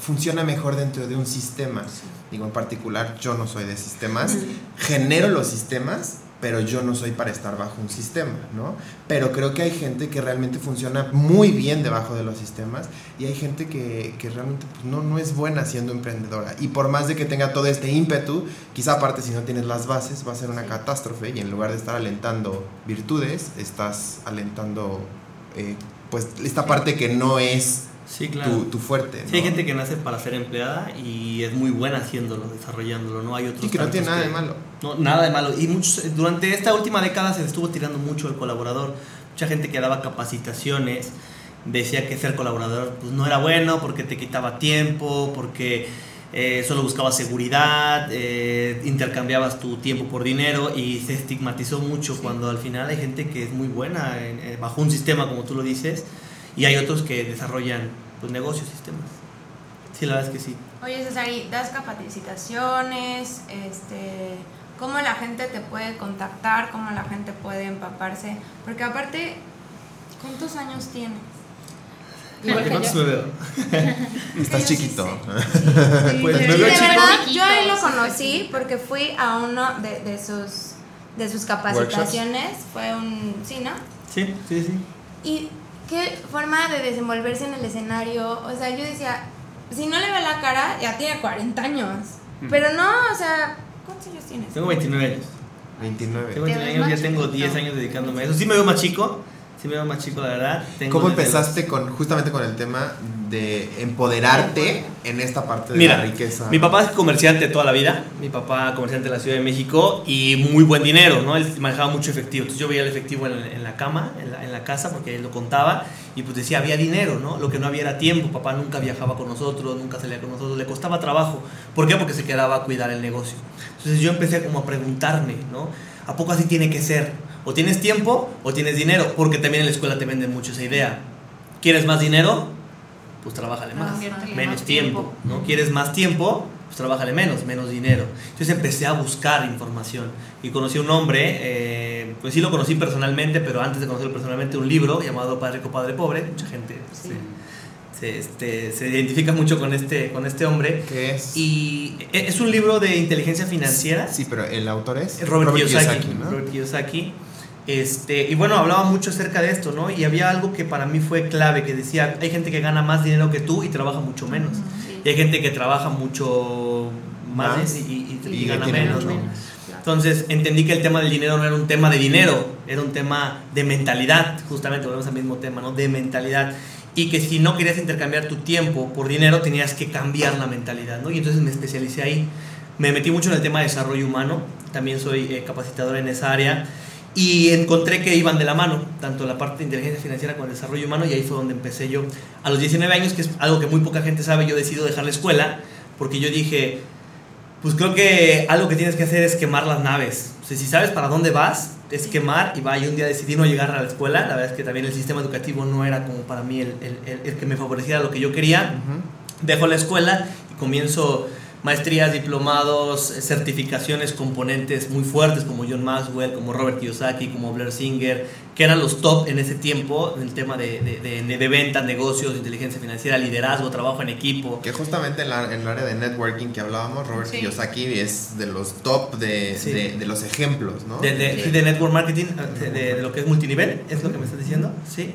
funciona mejor dentro de un sistema. Digo, en particular, yo no soy de sistemas. Genero los sistemas, pero yo no soy para estar bajo un sistema, ¿no? Pero creo que hay gente que realmente funciona muy bien debajo de los sistemas y hay gente que, que realmente pues, no, no es buena siendo emprendedora. Y por más de que tenga todo este ímpetu, quizá aparte si no tienes las bases va a ser una catástrofe y en lugar de estar alentando virtudes, estás alentando eh, pues esta parte que no es Sí, tu, tu fuerte. Sí, hay gente que nace para ser empleada y es muy buena haciéndolo, desarrollándolo, ¿no? Hay otros Y que no tiene nada de malo. No, nada de malo. Y muchos, durante esta última década se estuvo tirando mucho el colaborador. Mucha gente que daba capacitaciones decía que ser colaborador pues, no era bueno porque te quitaba tiempo, porque eh, solo buscabas seguridad, eh, intercambiabas tu tiempo por dinero y se estigmatizó mucho cuando al final hay gente que es muy buena en- eh, bajo un sistema, como tú lo dices, y hay otros que desarrollan pues, negocios, sistemas. Sí, la verdad es que sí. Oye, César, ¿y das capacitaciones? Este, cómo la gente te puede contactar, cómo la gente puede empaparse. Porque aparte, ¿cuántos años tienes? Igual que ¿Cuántos yo. me veo? Estás yo sí chiquito. Pues Sí, de verdad, yo ahí lo conocí porque fui a uno de, de sus de sus capacitaciones, fue un sí, ¿no? Sí, sí, sí. Y qué forma de desenvolverse en el escenario, o sea, yo decía, si no le ve la cara, ya tiene 40 años. Pero no, o sea, ¿cuántos años tienes? Tengo 29 años. 29. Tengo Te 29 ves años, ya tengo chiquito. 10 años dedicándome a eso. Sí me veo más chico, sí me veo más chico, la verdad. Tengo ¿Cómo empezaste con justamente con el tema de empoderarte en esta parte de Mira, la riqueza? Mi papá es comerciante toda la vida, mi papá comerciante de la Ciudad de México y muy buen dinero, ¿no? Él manejaba mucho efectivo, entonces yo veía el efectivo en, en la cama, en la, en la casa, porque él lo contaba y pues decía, había dinero, ¿no? Lo que no había era tiempo, papá nunca viajaba con nosotros, nunca salía con nosotros, le costaba trabajo. ¿Por qué? Porque se quedaba a cuidar el negocio. Entonces yo empecé como a preguntarme, ¿no? ¿A poco así tiene que ser? O tienes tiempo o tienes dinero, porque también en la escuela te venden mucho esa idea. ¿Quieres más dinero? Pues trabájale más. menos más tiempo. tiempo. ¿no? ¿Quieres más tiempo? Pues trabájale menos, menos dinero. Entonces empecé a buscar información y conocí a un hombre, eh, pues sí lo conocí personalmente, pero antes de conocerlo personalmente, un libro llamado Padre Rico, Padre Pobre. Mucha gente Sí. se, se, este, se identifica mucho con este, con este hombre. ¿Qué es? Y e- es un libro de inteligencia financiera. Sí, pero el autor es Robert, Kiyosaki. ¿no? Robert Kiyosaki. Este, y bueno, hablaba mucho acerca de esto, ¿no? Y había algo que para mí fue clave, que decía, hay gente que gana más dinero que tú y trabaja mucho menos. Sí. Y hay gente que trabaja mucho más, Más. y, y- y Y gana menos, ¿no? menos. Entonces entendí que el tema del dinero no era un tema de dinero, era un tema de mentalidad, justamente volvemos al mismo tema, ¿no? De mentalidad. Y que si no querías intercambiar tu tiempo por dinero, tenías que cambiar la mentalidad, ¿no? Y entonces me especialicé ahí. Me metí mucho en el tema de desarrollo humano, también soy eh, capacitador en esa área. Y encontré que iban de la mano, tanto la parte de inteligencia financiera como el desarrollo humano, y ahí fue donde empecé yo. A los 19 años, que es algo que muy poca gente sabe, yo decido dejar la escuela, porque yo dije, pues creo que algo que tienes que hacer es quemar las naves. O sea, si sabes para dónde vas, es quemar y va. Y un día decidí no llegar a la escuela. La verdad es que también el sistema educativo no era como para mí el, el- el- el que me favoreciera lo que yo quería. Ujú. Dejo la escuela y comienzo maestrías, diplomados, eh, certificaciones, componentes muy fuertes como John Maxwell, como Robert Kiyosaki, como Blair Singer, que eran los top en ese tiempo en el tema de, de, de, de ventas, negocios, inteligencia financiera, liderazgo, trabajo en equipo. Que justamente en, la- en el área de networking que hablábamos, Robert Sí. Kiyosaki es de los top de, Sí. de, de los ejemplos, ¿no? De, de, sí, de network marketing, de, de- de lo que es multinivel, es lo que me estás diciendo, ¿sí?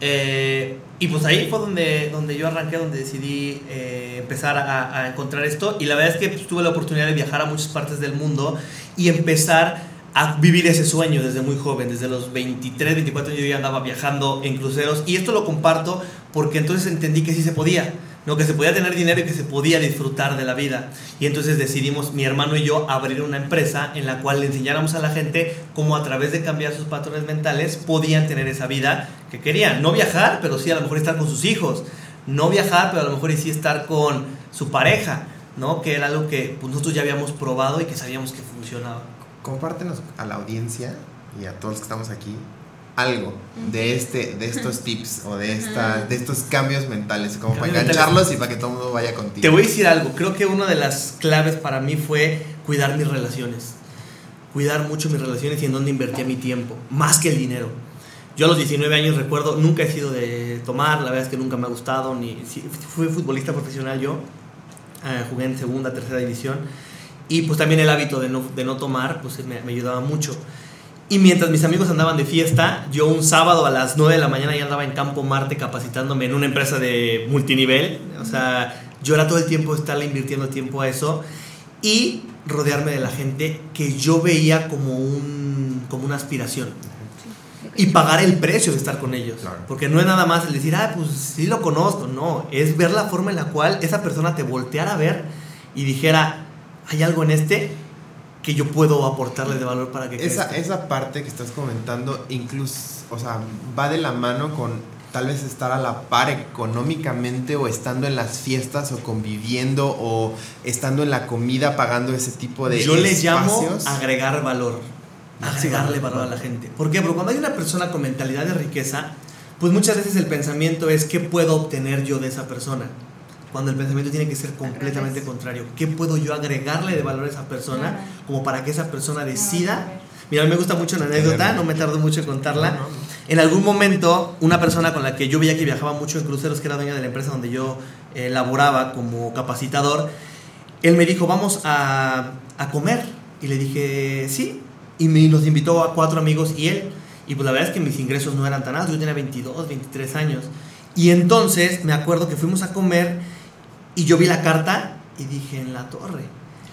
Eh, y pues ahí fue donde, donde yo arranqué, donde decidí eh, empezar a, a encontrar esto. Y la verdad es que pues, tuve la oportunidad de viajar a muchas partes del mundo y empezar a vivir ese sueño desde muy joven. Desde los 23, 24 años yo ya andaba viajando en cruceros. Y esto lo comparto porque entonces entendí que sí se podía. ¿No? que se podía tener dinero y que se podía disfrutar de la vida. Y entonces decidimos, mi hermano y yo, abrir una empresa en la cual le enseñáramos a la gente cómo a través de cambiar sus patrones mentales podían tener esa vida que querían. No viajar, pero sí a lo mejor estar con sus hijos. No viajar, pero a lo mejor sí estar con su pareja, ¿no? Que era algo que pues, nosotros ya habíamos probado y que sabíamos que funcionaba. Compártenos a la audiencia y a todos los que estamos aquí algo de este de estos tips o de esta de estos cambios mentales como para Cambios mentales. engancharlos y para que todo el mundo vaya contigo. Te voy a decir algo, creo que una de las claves para mí fue cuidar mis relaciones. Cuidar mucho mis relaciones y en dónde invertía mi tiempo, más que el dinero. Yo a los 19 años recuerdo, nunca he sido de tomar, la verdad es que nunca me ha gustado, ni fui futbolista profesional yo, eh, jugué en segunda, tercera división, y pues también el hábito de no, de no tomar, pues me, me ayudaba mucho. Y mientras mis amigos andaban de fiesta, yo un sábado a las 9 de la mañana ya andaba en Campo Marte capacitándome en una empresa de multinivel. O sea, yo era todo el tiempo estarle invirtiendo tiempo a eso y rodearme de la gente que yo veía como, un, como una aspiración. Y pagar el precio de estar con ellos. Claro. Porque no es nada más el decir, ah, pues sí lo conozco. No, es ver la forma en la cual esa persona te volteara a ver y dijera, hay algo en este que yo puedo aportarle de valor para que esa crezca". esa parte que estás comentando incluso, o sea, va de la mano con tal vez estar a la par económicamente o estando en las fiestas o conviviendo o estando en la comida pagando ese tipo de Yo le llamo agregar valor. Agregarle valor a la gente. ¿Por qué? Porque cuando hay una persona con mentalidad de riqueza, pues muchas veces el pensamiento es qué puedo obtener yo de esa persona. Cuando el pensamiento tiene que ser completamente contrario. ¿Qué puedo yo agregarle de valor a esa persona Claro. como para que esa persona decida? Mira, me gusta mucho la anécdota, no me tardo mucho en contarla. En algún momento, una persona con la que yo veía que viajaba mucho en cruceros, que era dueña de la empresa donde yo eh, laboraba como capacitador, él me dijo, vamos a, a comer. Y le dije, sí. Y me, nos invitó a cuatro amigos y él. Y pues la verdad es que mis ingresos no eran tan altos, yo tenía 22, 23 años. Y entonces me acuerdo que fuimos a comer y yo vi la carta y dije, en la torre.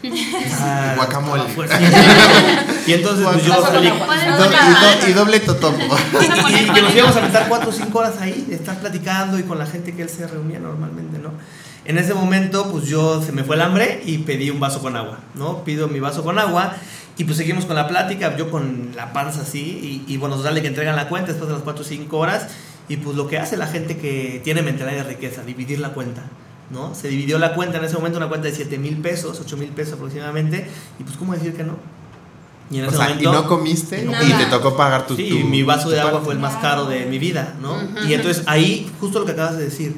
Ah, Guacamole. y entonces pues, yo salí, Y do- y do- y doble totopo. y, y que nos íbamos a meter cuatro o cinco horas ahí, de estar platicando y con la gente que él se reunía normalmente, ¿no? En ese momento, pues yo se me fue el hambre y pedí un vaso con agua, ¿no? Pido mi vaso con agua y pues seguimos con la plática, yo con la panza así, y, y bueno, dale que entregan la cuenta después de las cuatro o cinco horas, y pues lo que hace la gente que tiene mentalidad de riqueza, dividir la cuenta. ¿No? Se dividió la cuenta en ese momento, una cuenta de 7 mil pesos, 8 mil pesos aproximadamente, y pues, ¿cómo decir que no? Y en O ese sea, y momento. no comiste Nada. y te tocó pagar tu. Sí, tu- mi vaso de agua fue el más caro de mi vida, ¿no? Y entonces ahí, justo lo que acabas de decir,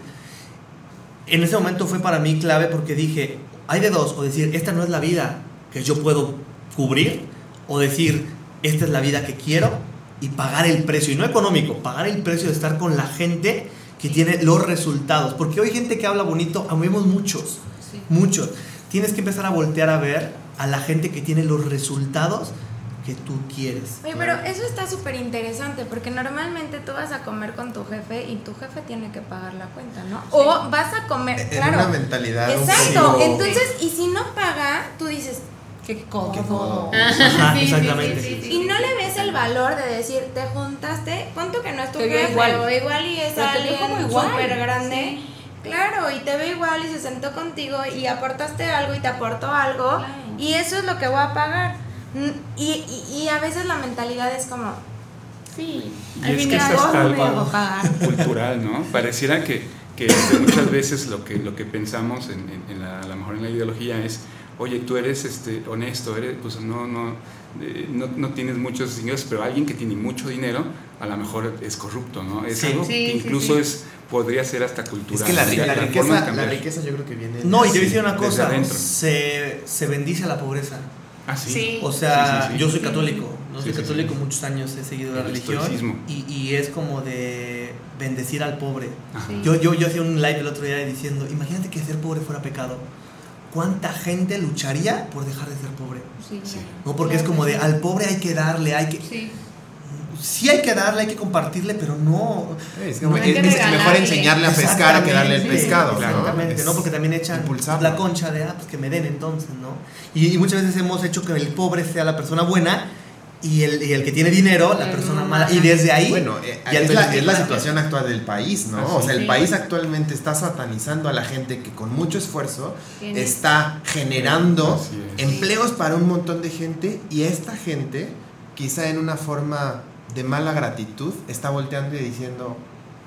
en ese momento fue para mí clave porque dije, hay de dos, o decir, esta no es la vida que yo puedo cubrir, o decir, esta es la vida que quiero y pagar el precio, y no económico, pagar el precio de estar con la gente que tiene los resultados, porque hoy gente que habla bonito, vemos muchos, Sí. muchos. Tienes que empezar a voltear a ver a la gente que tiene los resultados que tú quieres. Oye, pero eso está súper interesante porque normalmente tú vas a comer con tu jefe y tu jefe tiene que pagar la cuenta, ¿no? O vas a comer, En claro. una mentalidad. Exacto. Entonces, y si no paga, tú dices, Qué codo. Qué codo. Ajá, Sí, exactamente. sí, sí, sí. y no le ves el valor de decir, te juntaste, punto que no es tu Te veo jefe, igual. o igual y es Pero alguien súper grande. Claro, y te ve igual y se sentó contigo y aportaste algo y te aportó algo Claro. y eso es lo que voy a pagar. Mm, Y, y, y a veces la mentalidad es como, Sí, Y al es que es cultural, ¿no? Pareciera que, que este, muchas veces lo que, lo que pensamos en, en- en la, a lo mejor en la ideología es, oye, tú eres este, honesto, eres, pues no, no, eh, no, no tienes muchos ingresos, pero alguien que tiene mucho dinero a lo mejor es corrupto, ¿no? Es Sí. algo Sí, que incluso sí. es podría ser hasta cultural. Es que la, la riqueza, la riqueza yo creo que viene. No, y te voy a así, decir una cosa, se, se bendice a la pobreza. Ah, sí. Sí. O sea, Sí, sí, sí. yo soy católico, no Sí, soy sí, católico, sí. muchos años he seguido la El religión y, y es como de bendecir al pobre. Yo, yo, yo hacía un live el otro día diciendo, imagínate que ser pobre fuera pecado. ¿Cuánta gente lucharía por dejar de ser pobre? Sí, Sí. ¿No? Porque es como de al pobre hay que darle, hay que... Sí. Sí hay que darle, hay que compartirle, pero no... Es, No que es- es mejor enseñarle a pescar que darle el Exactamente, pescado. ¿no? Exactamente, ¿no? Es Porque también echan impulsarlo. la concha de, ah, pues que me den entonces, ¿no? Y, y muchas veces hemos hecho que el pobre sea la persona buena y el, y el que tiene dinero la persona mala. Y desde ahí... Bueno, eh, ya es, la, es la situación actual del país, ¿no? Ah, O sea, el sí. país actualmente está satanizando a la gente que con mucho esfuerzo Tiene- está generando Así es. empleos para un montón de gente y esta gente, quizá en una forma de mala gratitud, está volteando y diciendo,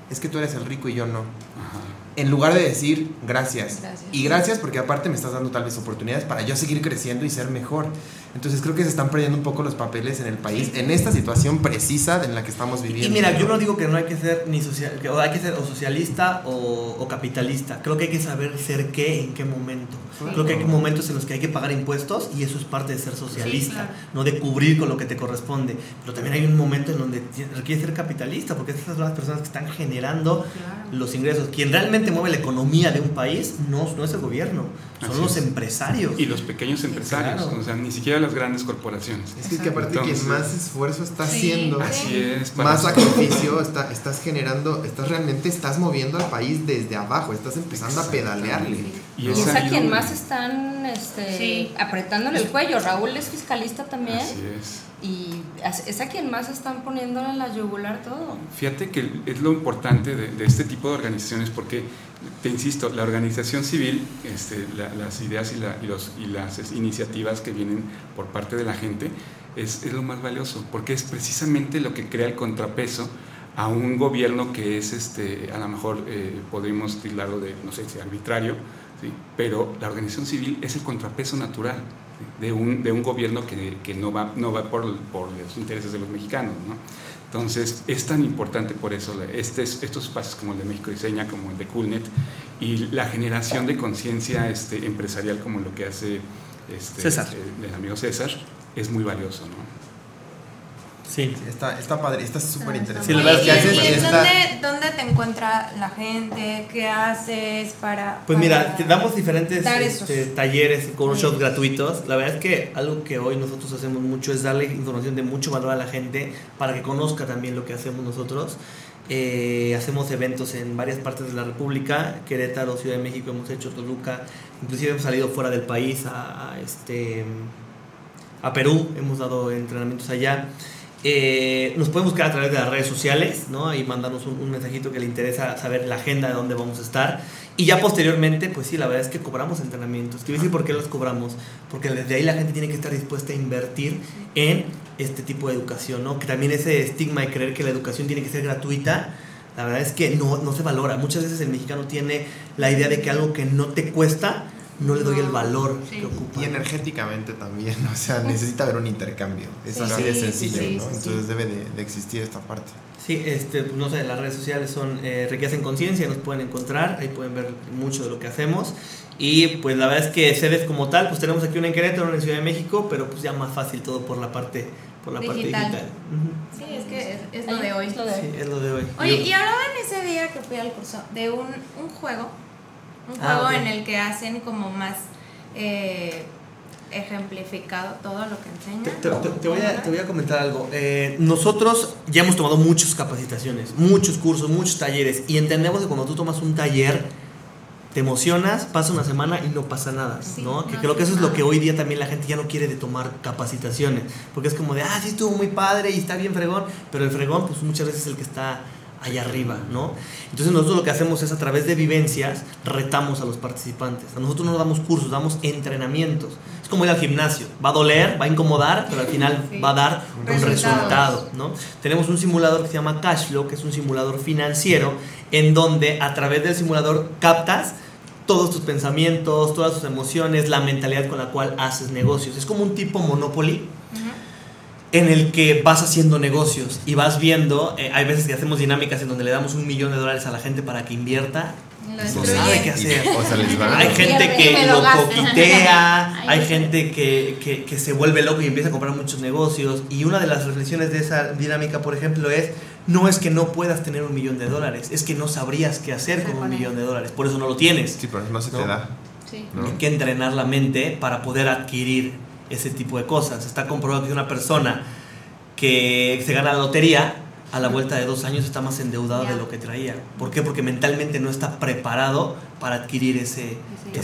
es que tú eres el rico y yo no. Ajá. En lugar de decir gracias. Gracias. Y gracias porque aparte me estás dando tal vez oportunidades para yo seguir creciendo y ser mejor. Entonces creo que se están perdiendo un poco los papeles en el país, en esta situación precisa en la que estamos viviendo. Y mira, yo no digo que no hay que ser ni social, que o hay que ser o socialista o, o capitalista. Creo que hay que saber ser qué en qué momento. Creo que hay momentos en los que hay que pagar impuestos y eso es parte de ser socialista, claro. no de cubrir con lo que te corresponde. Pero también hay un momento en donde requiere ser capitalista, porque esas son las personas que están generando Claro. los ingresos. Quien realmente mueve la economía de un país no, no es el gobierno, son Así los es. empresarios. Y los pequeños empresarios, claro. o sea, ni siquiera las grandes corporaciones. Es que, que aparte Entonces, quien más esfuerzo está Sí, haciendo, Así es. para más eso. sacrificio está, estás generando, estás realmente estás moviendo al país desde abajo, estás empezando a pedalearle. Y Y es a quien más están este, Sí. apretándole el cuello. Raúl es fiscalista también. Así es. Y es a quien más están poniéndole en la yugular todo. Fíjate que es lo importante de, de este tipo de organizaciones porque, te insisto, la organización civil, este, la- las ideas y, la- y los, y las iniciativas que vienen por parte de la gente es, es lo más valioso porque es precisamente lo que crea el contrapeso a un gobierno que es, este, a lo mejor eh, podríamos tildarlo de, no sé si arbitrario, ¿sí? pero la organización civil es el contrapeso natural ¿sí? de un, de un gobierno que, que no va, no va por, por los intereses de los mexicanos. ¿no? Entonces, es tan importante por eso este, estos espacios como el de México Diseña, como el de Coolnet, y la generación de conciencia este, empresarial como lo que hace este, César. eh, el amigo César, es muy valioso, ¿no? Sí. Está, está padre, está súper interesante. Sí, la Oye, verdad ¿y, es que y haces- en está- dónde, dónde te encuentra la gente? ¿Qué haces para...? Pues para mira, te damos diferentes este, talleres y workshops Sí. gratuitos. La verdad es que algo que hoy nosotros hacemos mucho es darle información de mucho valor a la gente para que conozca también lo que hacemos nosotros. Eh, hacemos eventos en varias partes de la República, Querétaro, Ciudad de México, hemos hecho Toluca, inclusive hemos salido fuera del país a, a, este, a Perú, hemos dado entrenamientos allá. Eh, nos pueden buscar a través de las redes sociales, ¿no? Ahí mandarnos un, mensajito que le interesa saber la agenda de dónde vamos a estar. Y ya posteriormente, pues sí, la verdad es que cobramos entrenamientos. Quiero decir por qué los cobramos. Porque desde ahí la gente tiene que estar dispuesta a invertir en este tipo de educación, ¿no? Que también ese estigma de creer que la educación tiene que ser gratuita, la verdad es que no, no se valora. Muchas veces el mexicano tiene la idea de que algo que no te cuesta, no le doy el valor Sí. que ocupa. Y energéticamente también, o sea, necesita haber un intercambio. Es Sí, así de sencillo, sí, ¿no? sí, sí. Entonces debe de, de existir esta parte. Sí, este, no sé, las redes sociales son eh, Riqueza en Conciencia, nos pueden encontrar, ahí pueden ver mucho de lo que hacemos. Y pues la verdad es que sedes como tal, pues tenemos aquí una en Querétaro, una en Ciudad de México, pero pues ya más fácil todo por la parte, por la parte Digital. digital. Ujú. Sí, es que es, es lo de hoy. Es lo de hoy. Sí, es lo de hoy. Oye, y hablaban ese día que fui al curso de un, un juego, un Ah, juego en el que hacen como más eh, ejemplificado todo lo que enseñan. te- te- te voy a, te voy a comentar algo. Eh, nosotros ya hemos tomado muchas capacitaciones, muchos cursos, muchos talleres y entendemos que cuando tú tomas un taller te emocionas, pasa una semana y no pasa nada, Sí, ¿no? Que no creo que eso es lo que hoy día también la gente ya no quiere de tomar capacitaciones, porque es como de, ah, sí estuvo muy padre y está bien fregón, pero el fregón pues muchas veces es el que está allá arriba, ¿no? Entonces nosotros lo que hacemos es a través de vivencias retamos a los participantes. A nosotros no damos cursos, damos entrenamientos. Es como ir al gimnasio. Va a doler, va a incomodar, pero al final Sí. va a dar un resultado, ¿no? Tenemos un simulador que se llama Cashflow, que es un simulador financiero en donde a través del simulador captas todos tus pensamientos, todas tus emociones, la mentalidad con la cual haces negocios. Es como un tipo Monopoly. En el que vas haciendo negocios y vas viendo, eh, hay veces que hacemos dinámicas en donde le damos un millón de dólares a la gente para que invierta, no sabe qué hacer. O sea, les va. Hay gente que lo lo coquitea, hay Ay, gente que, que- que se vuelve loco y empieza a comprar muchos negocios. Y una de las reflexiones de esa dinámica, por ejemplo, es, no es que no puedas tener un millón de dólares, es que no sabrías qué hacer con un millón de dólares, por eso no lo tienes. Sí, pero no se te ¿No? da. Sí. ¿no? Hay que entrenar la mente para poder adquirir ese tipo de cosas. Está comprobado que una persona que se gana la lotería, a la vuelta de dos años está más endeudado Ya. de lo que traía. ¿Por qué? Porque mentalmente no está preparado para adquirir ese,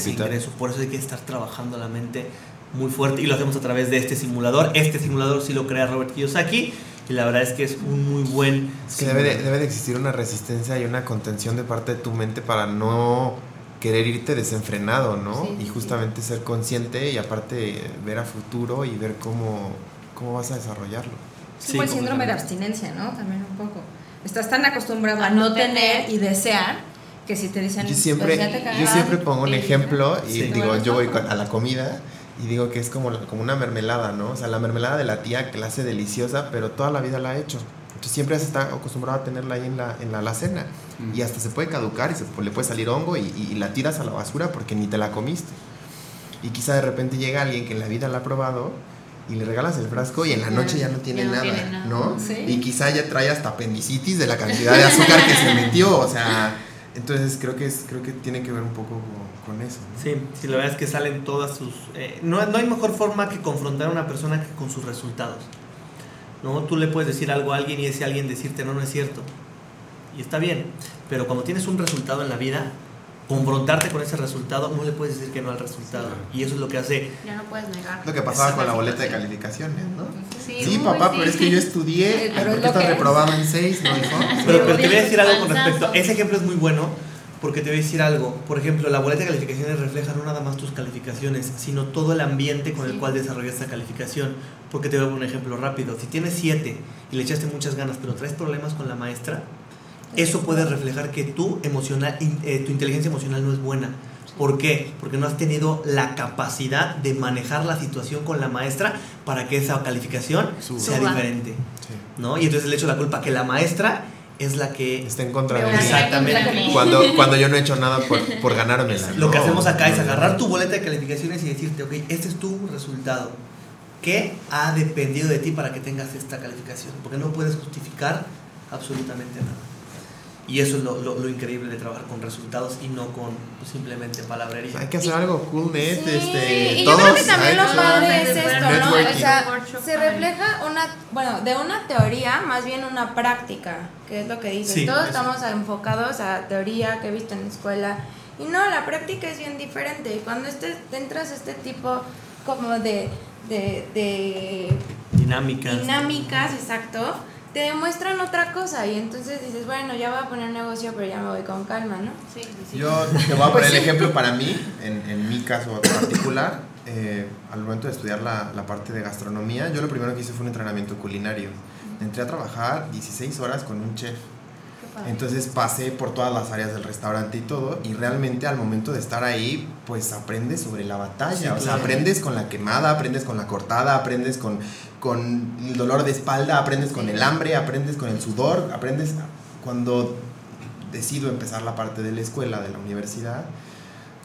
ingreso. Por eso hay que estar trabajando la mente muy fuerte y lo hacemos a través de este simulador. Este simulador sí lo crea Robert Kiyosaki y la verdad es que es un muy buen... Es que debe de, debe de existir una resistencia y una contención de parte de tu mente para no querer irte desenfrenado, ¿no? Sí, y sí, justamente ser consciente y aparte ver a futuro y ver cómo, cómo vas a desarrollarlo. Es Sí, como el síndrome de abstinencia, ¿no? También un poco. Estás tan acostumbrado a, A no tener y desear que si te dicen. Yo siempre, pues ya te yo siempre pongo un ejemplo y Sí. Digo, yo voy a la comida y digo que es como, como una mermelada, ¿no? O sea, la mermelada de la tía que la hace deliciosa, pero toda la vida la ha hecho. Entonces siempre se está acostumbrado a tenerla ahí en la, en la alacena. Mm. Y hasta se puede caducar y se, le puede salir hongo y, y- y la tiras a la basura porque ni te la comiste. Y quizá de repente llega alguien que en la vida la ha probado y le regalas el frasco y en la noche ya no tiene, ya no nada, tiene nada. ¿no? Sí. Y quizá ya trae hasta apendicitis de la cantidad de azúcar que se metió, o sea, entonces creo que es creo que tiene que ver un poco con, con eso. ¿no? Sí, sí, la verdad es que salen todas sus... eh, no, no hay mejor forma que confrontar a una persona que con sus resultados. ¿No? Tú le puedes decir algo a alguien y ese alguien decirte no, no es cierto. Y está bien, pero cuando tienes un resultado en la vida, confrontarte con ese resultado, no le puedes decir que no al resultado. Y eso es lo que hace... Ya no puedes negar. Lo que pasaba con la boleta de calificaciones, ¿no? Sí, Sí, papá, sí. pero es que yo estudié. Sí, pero ¿Por es estás reprobado en 6, no, hijo? Pero, pero te voy a decir algo con respecto... Ese ejemplo es muy bueno porque te voy a decir algo. Por ejemplo, la boleta de calificaciones refleja no nada más tus calificaciones, sino todo el ambiente con el Sí. cual desarrollas esa calificación. Porque te voy a poner un ejemplo rápido. Si tienes 7 y le echaste muchas ganas, pero traes problemas con la maestra, eso puede reflejar que tu, emocional, eh, tu inteligencia emocional no es buena. ¿Por qué? Porque no has tenido la capacidad de manejar la situación con la maestra para que esa calificación Suba. sea diferente. Sí. ¿no? Y entonces le echo la culpa que la maestra es la que... Está en contra de mí. Exactamente. Cuando, cuando yo no he hecho nada por, por ganármela. Lo que hacemos acá es agarrar tu boleta de calificaciones y decirte, ok, este es tu resultado. ¿Qué ha dependido de ti para que tengas esta calificación? Porque no puedes justificar absolutamente nada. Y eso es lo, lo- lo increíble de trabajar con resultados y no con pues, simplemente palabrería. Hay que hacer algo cool, net. Sí, este, y yo creo que todos también lo que- padre es esto, ¿no? O sea, se refleja una, bueno, de una teoría, más bien una práctica, que es lo que dices. Sí, Todos eso. estamos enfocados a teoría que he visto en la escuela. Y no, la práctica es bien diferente. Y cuando este, te entras a este tipo como de, de, de Dinámicas. dinámicas, exacto, te demuestran otra cosa. Y entonces dices, bueno, ya voy a poner negocio, pero ya me voy con calma, ¿no? Sí, sí, sí. Yo te voy a poner el ejemplo para mí, en, en mi caso particular. eh, al momento de estudiar la, la parte de gastronomía, yo lo primero que hice fue un entrenamiento culinario. Entré a trabajar 16 horas con un chef. Entonces pasé por todas las áreas del restaurante y todo, y realmente al momento de estar ahí, pues aprendes sobre la batalla, Sí, o sea, claro. aprendes con la quemada, aprendes con la cortada, aprendes con, con el dolor de espalda, aprendes con el hambre, aprendes con el sudor, aprendes cuando decido empezar la parte de la escuela, de la universidad.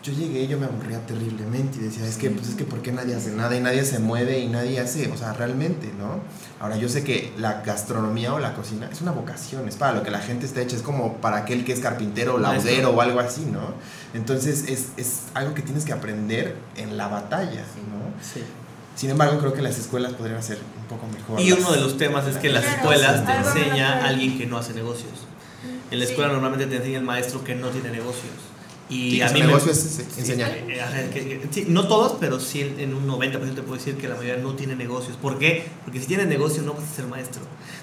Yo llegué y yo me aburría terriblemente y decía, es que, pues es que ¿por qué nadie hace nada y nadie se mueve y nadie hace? O sea, realmente, ¿no? Ahora, yo sé que la gastronomía o la cocina es una vocación, es para lo que la gente está hecha, es como para aquel que es carpintero laudero o algo así, ¿no? Entonces, es, es algo que tienes que aprender en la batalla, ¿no? Sí. Sin embargo, creo que las escuelas podrían ser un poco mejor. Y uno de los temas es que en las escuelas te enseña natural. alguien que no hace negocios. En la escuela normalmente te enseña el maestro que no tiene negocios. Y Sí, a mí me- negocio es ese, Sí, enseñar. eh, eh, sí, no todos, pero sí en- un 90% te puedo decir que la mayoría no tiene negocios. ¿Por qué? Porque si tienes negocio no vas a ser maestro.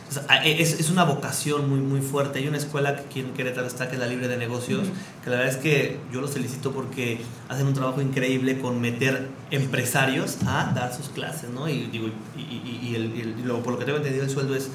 Entonces, a- es, es una vocación muy, muy fuerte. Hay una escuela que aquí en Querétaro está, que es la Libre de Negocios, que la verdad es que yo los felicito porque hacen un trabajo increíble con meter empresarios a dar sus clases, ¿no? Y, digo, y, y- y el- y el- y lo- por lo que tengo entendido, el sueldo es,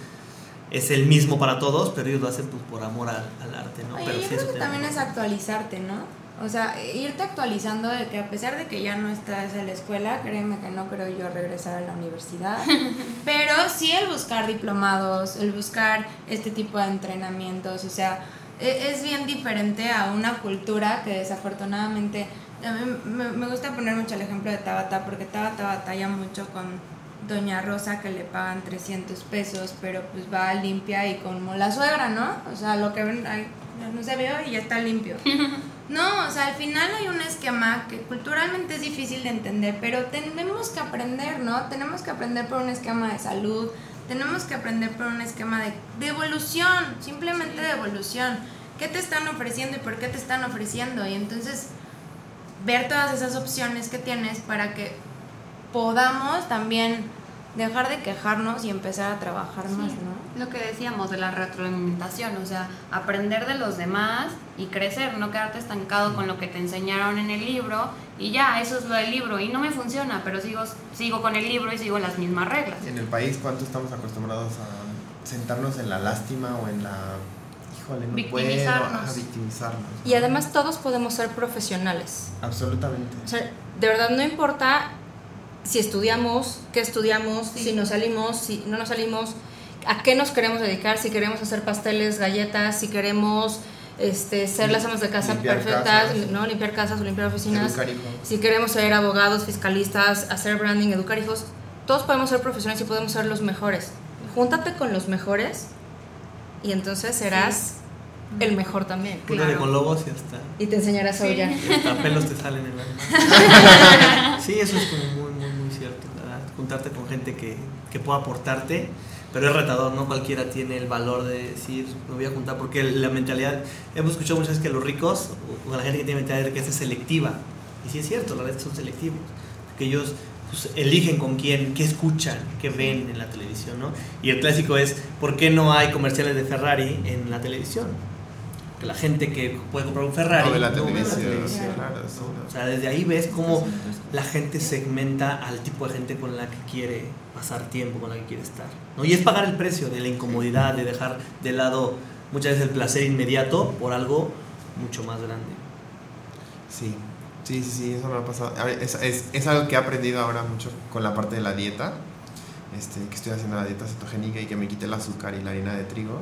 es el mismo para todos, pero ellos lo hacen pues, por amor al, al arte, ¿no? Oye, pero yo sí creo que también es actualizarte, ¿no? O sea, irte actualizando de que a pesar de que ya no estás en la escuela, créeme que no creo yo regresar a la universidad, pero sí el buscar diplomados, el buscar este tipo de entrenamientos, o sea, e- es bien diferente a una cultura que desafortunadamente, a mí me, me gusta poner mucho el ejemplo de Tabata, porque Tabata batalla mucho con Doña Rosa que le pagan 300 pesos, pero pues va limpia y como la suegra, ¿no? O sea, lo que ven, ay, no se vio y ya está limpio. No, o sea, al final hay un esquema que culturalmente es difícil de entender, pero tenemos que aprender, ¿no? Tenemos que aprender por un esquema de salud, tenemos que aprender por un esquema de, de evolución, simplemente de evolución. ¿Qué te están ofreciendo y por qué te están ofreciendo? Y entonces ver todas esas opciones que tienes para que podamos también dejar de quejarnos y empezar a trabajar más, ¿no? Lo que decíamos de la retroalimentación, o sea, aprender de los demás y crecer, no quedarte estancado con lo que te enseñaron en el libro y ya, eso es lo del libro y no me funciona, pero sigo, sigo con el libro y sigo las mismas reglas. En el país, ¿cuánto estamos acostumbrados a sentarnos en la lástima o en la... Híjole, no puedo, Victimizarnos. a victimizarnos. ¿no? Y además todos podemos ser profesionales. Absolutamente. O sea, de verdad no importa si estudiamos, qué estudiamos, Sí. si nos salimos, si no nos salimos, a qué nos queremos dedicar, si queremos hacer pasteles, galletas, si queremos este, ser las amas de casa Limpiar perfectas, casas. ¿no? limpiar casas o limpiar oficinas, Educar hijos. si queremos ser abogados, fiscalistas, hacer branding, educar hijos, todos podemos ser profesionales y podemos ser los mejores. Júntate con los mejores y entonces serás el mejor también. Júntate Claro. con lobos y hasta, Y te enseñarás a aullar. y hasta pelos te salen en la. Sí, eso es como muy, muy, muy cierto. ¿verdad? Juntarte con gente que, que pueda aportarte, pero es retador, ¿no? Cualquiera tiene el valor de decir, me voy a juntar, porque la mentalidad, hemos escuchado muchas veces que los ricos, o la gente que tiene mentalidad de riqueza es selectiva. Y sí es cierto, la verdad son selectivos. Porque ellos pues, eligen con quién, qué escuchan, qué ven en la televisión, ¿no? Y el clásico es, ¿por qué no hay comerciales de Ferrari en la televisión? La gente que puede comprar un Ferrari No de la ve televisión. O sea, desde ahí ves cómo la gente segmenta al tipo de gente con la que quiere pasar tiempo, con la que quiere estar. ¿no? Y es pagar el precio de la incomodidad, de dejar de lado muchas veces el placer inmediato por algo mucho más grande. Sí. Sí, sí, sí, eso me ha pasado. A ver, Es, es, es algo que he aprendido ahora mucho con la parte de la dieta. Este, que estoy haciendo la dieta cetogénica y que me quite el azúcar y la harina de trigo.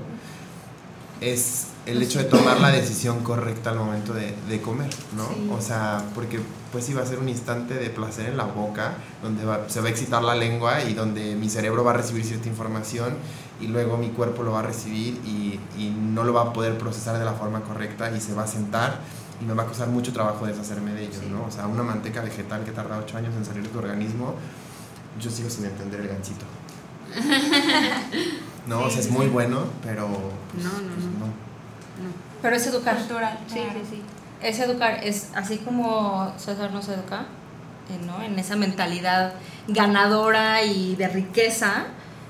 Es el hecho de tomar la decisión correcta al momento de, de comer, ¿no? Sí. O sea, porque pues iba a ser un instante de placer en la boca, donde va- se va a excitar la lengua y donde mi cerebro va a recibir cierta información y luego mi cuerpo lo va a recibir y, y no lo va a poder procesar de la forma correcta y se va a sentar y me va a costar mucho trabajo deshacerme de ello, ¿no? O sea, una manteca vegetal que tarda 8 años en salir de tu organismo, yo sigo sin entender el ganchito. No, o sea, es muy bueno, pero... pues, No, no, pues, no. Pero es educar. Sí, claro. sí, sí. Es educar, es así como César nos educa, eh, ¿no? En esa mentalidad ganadora y de riqueza,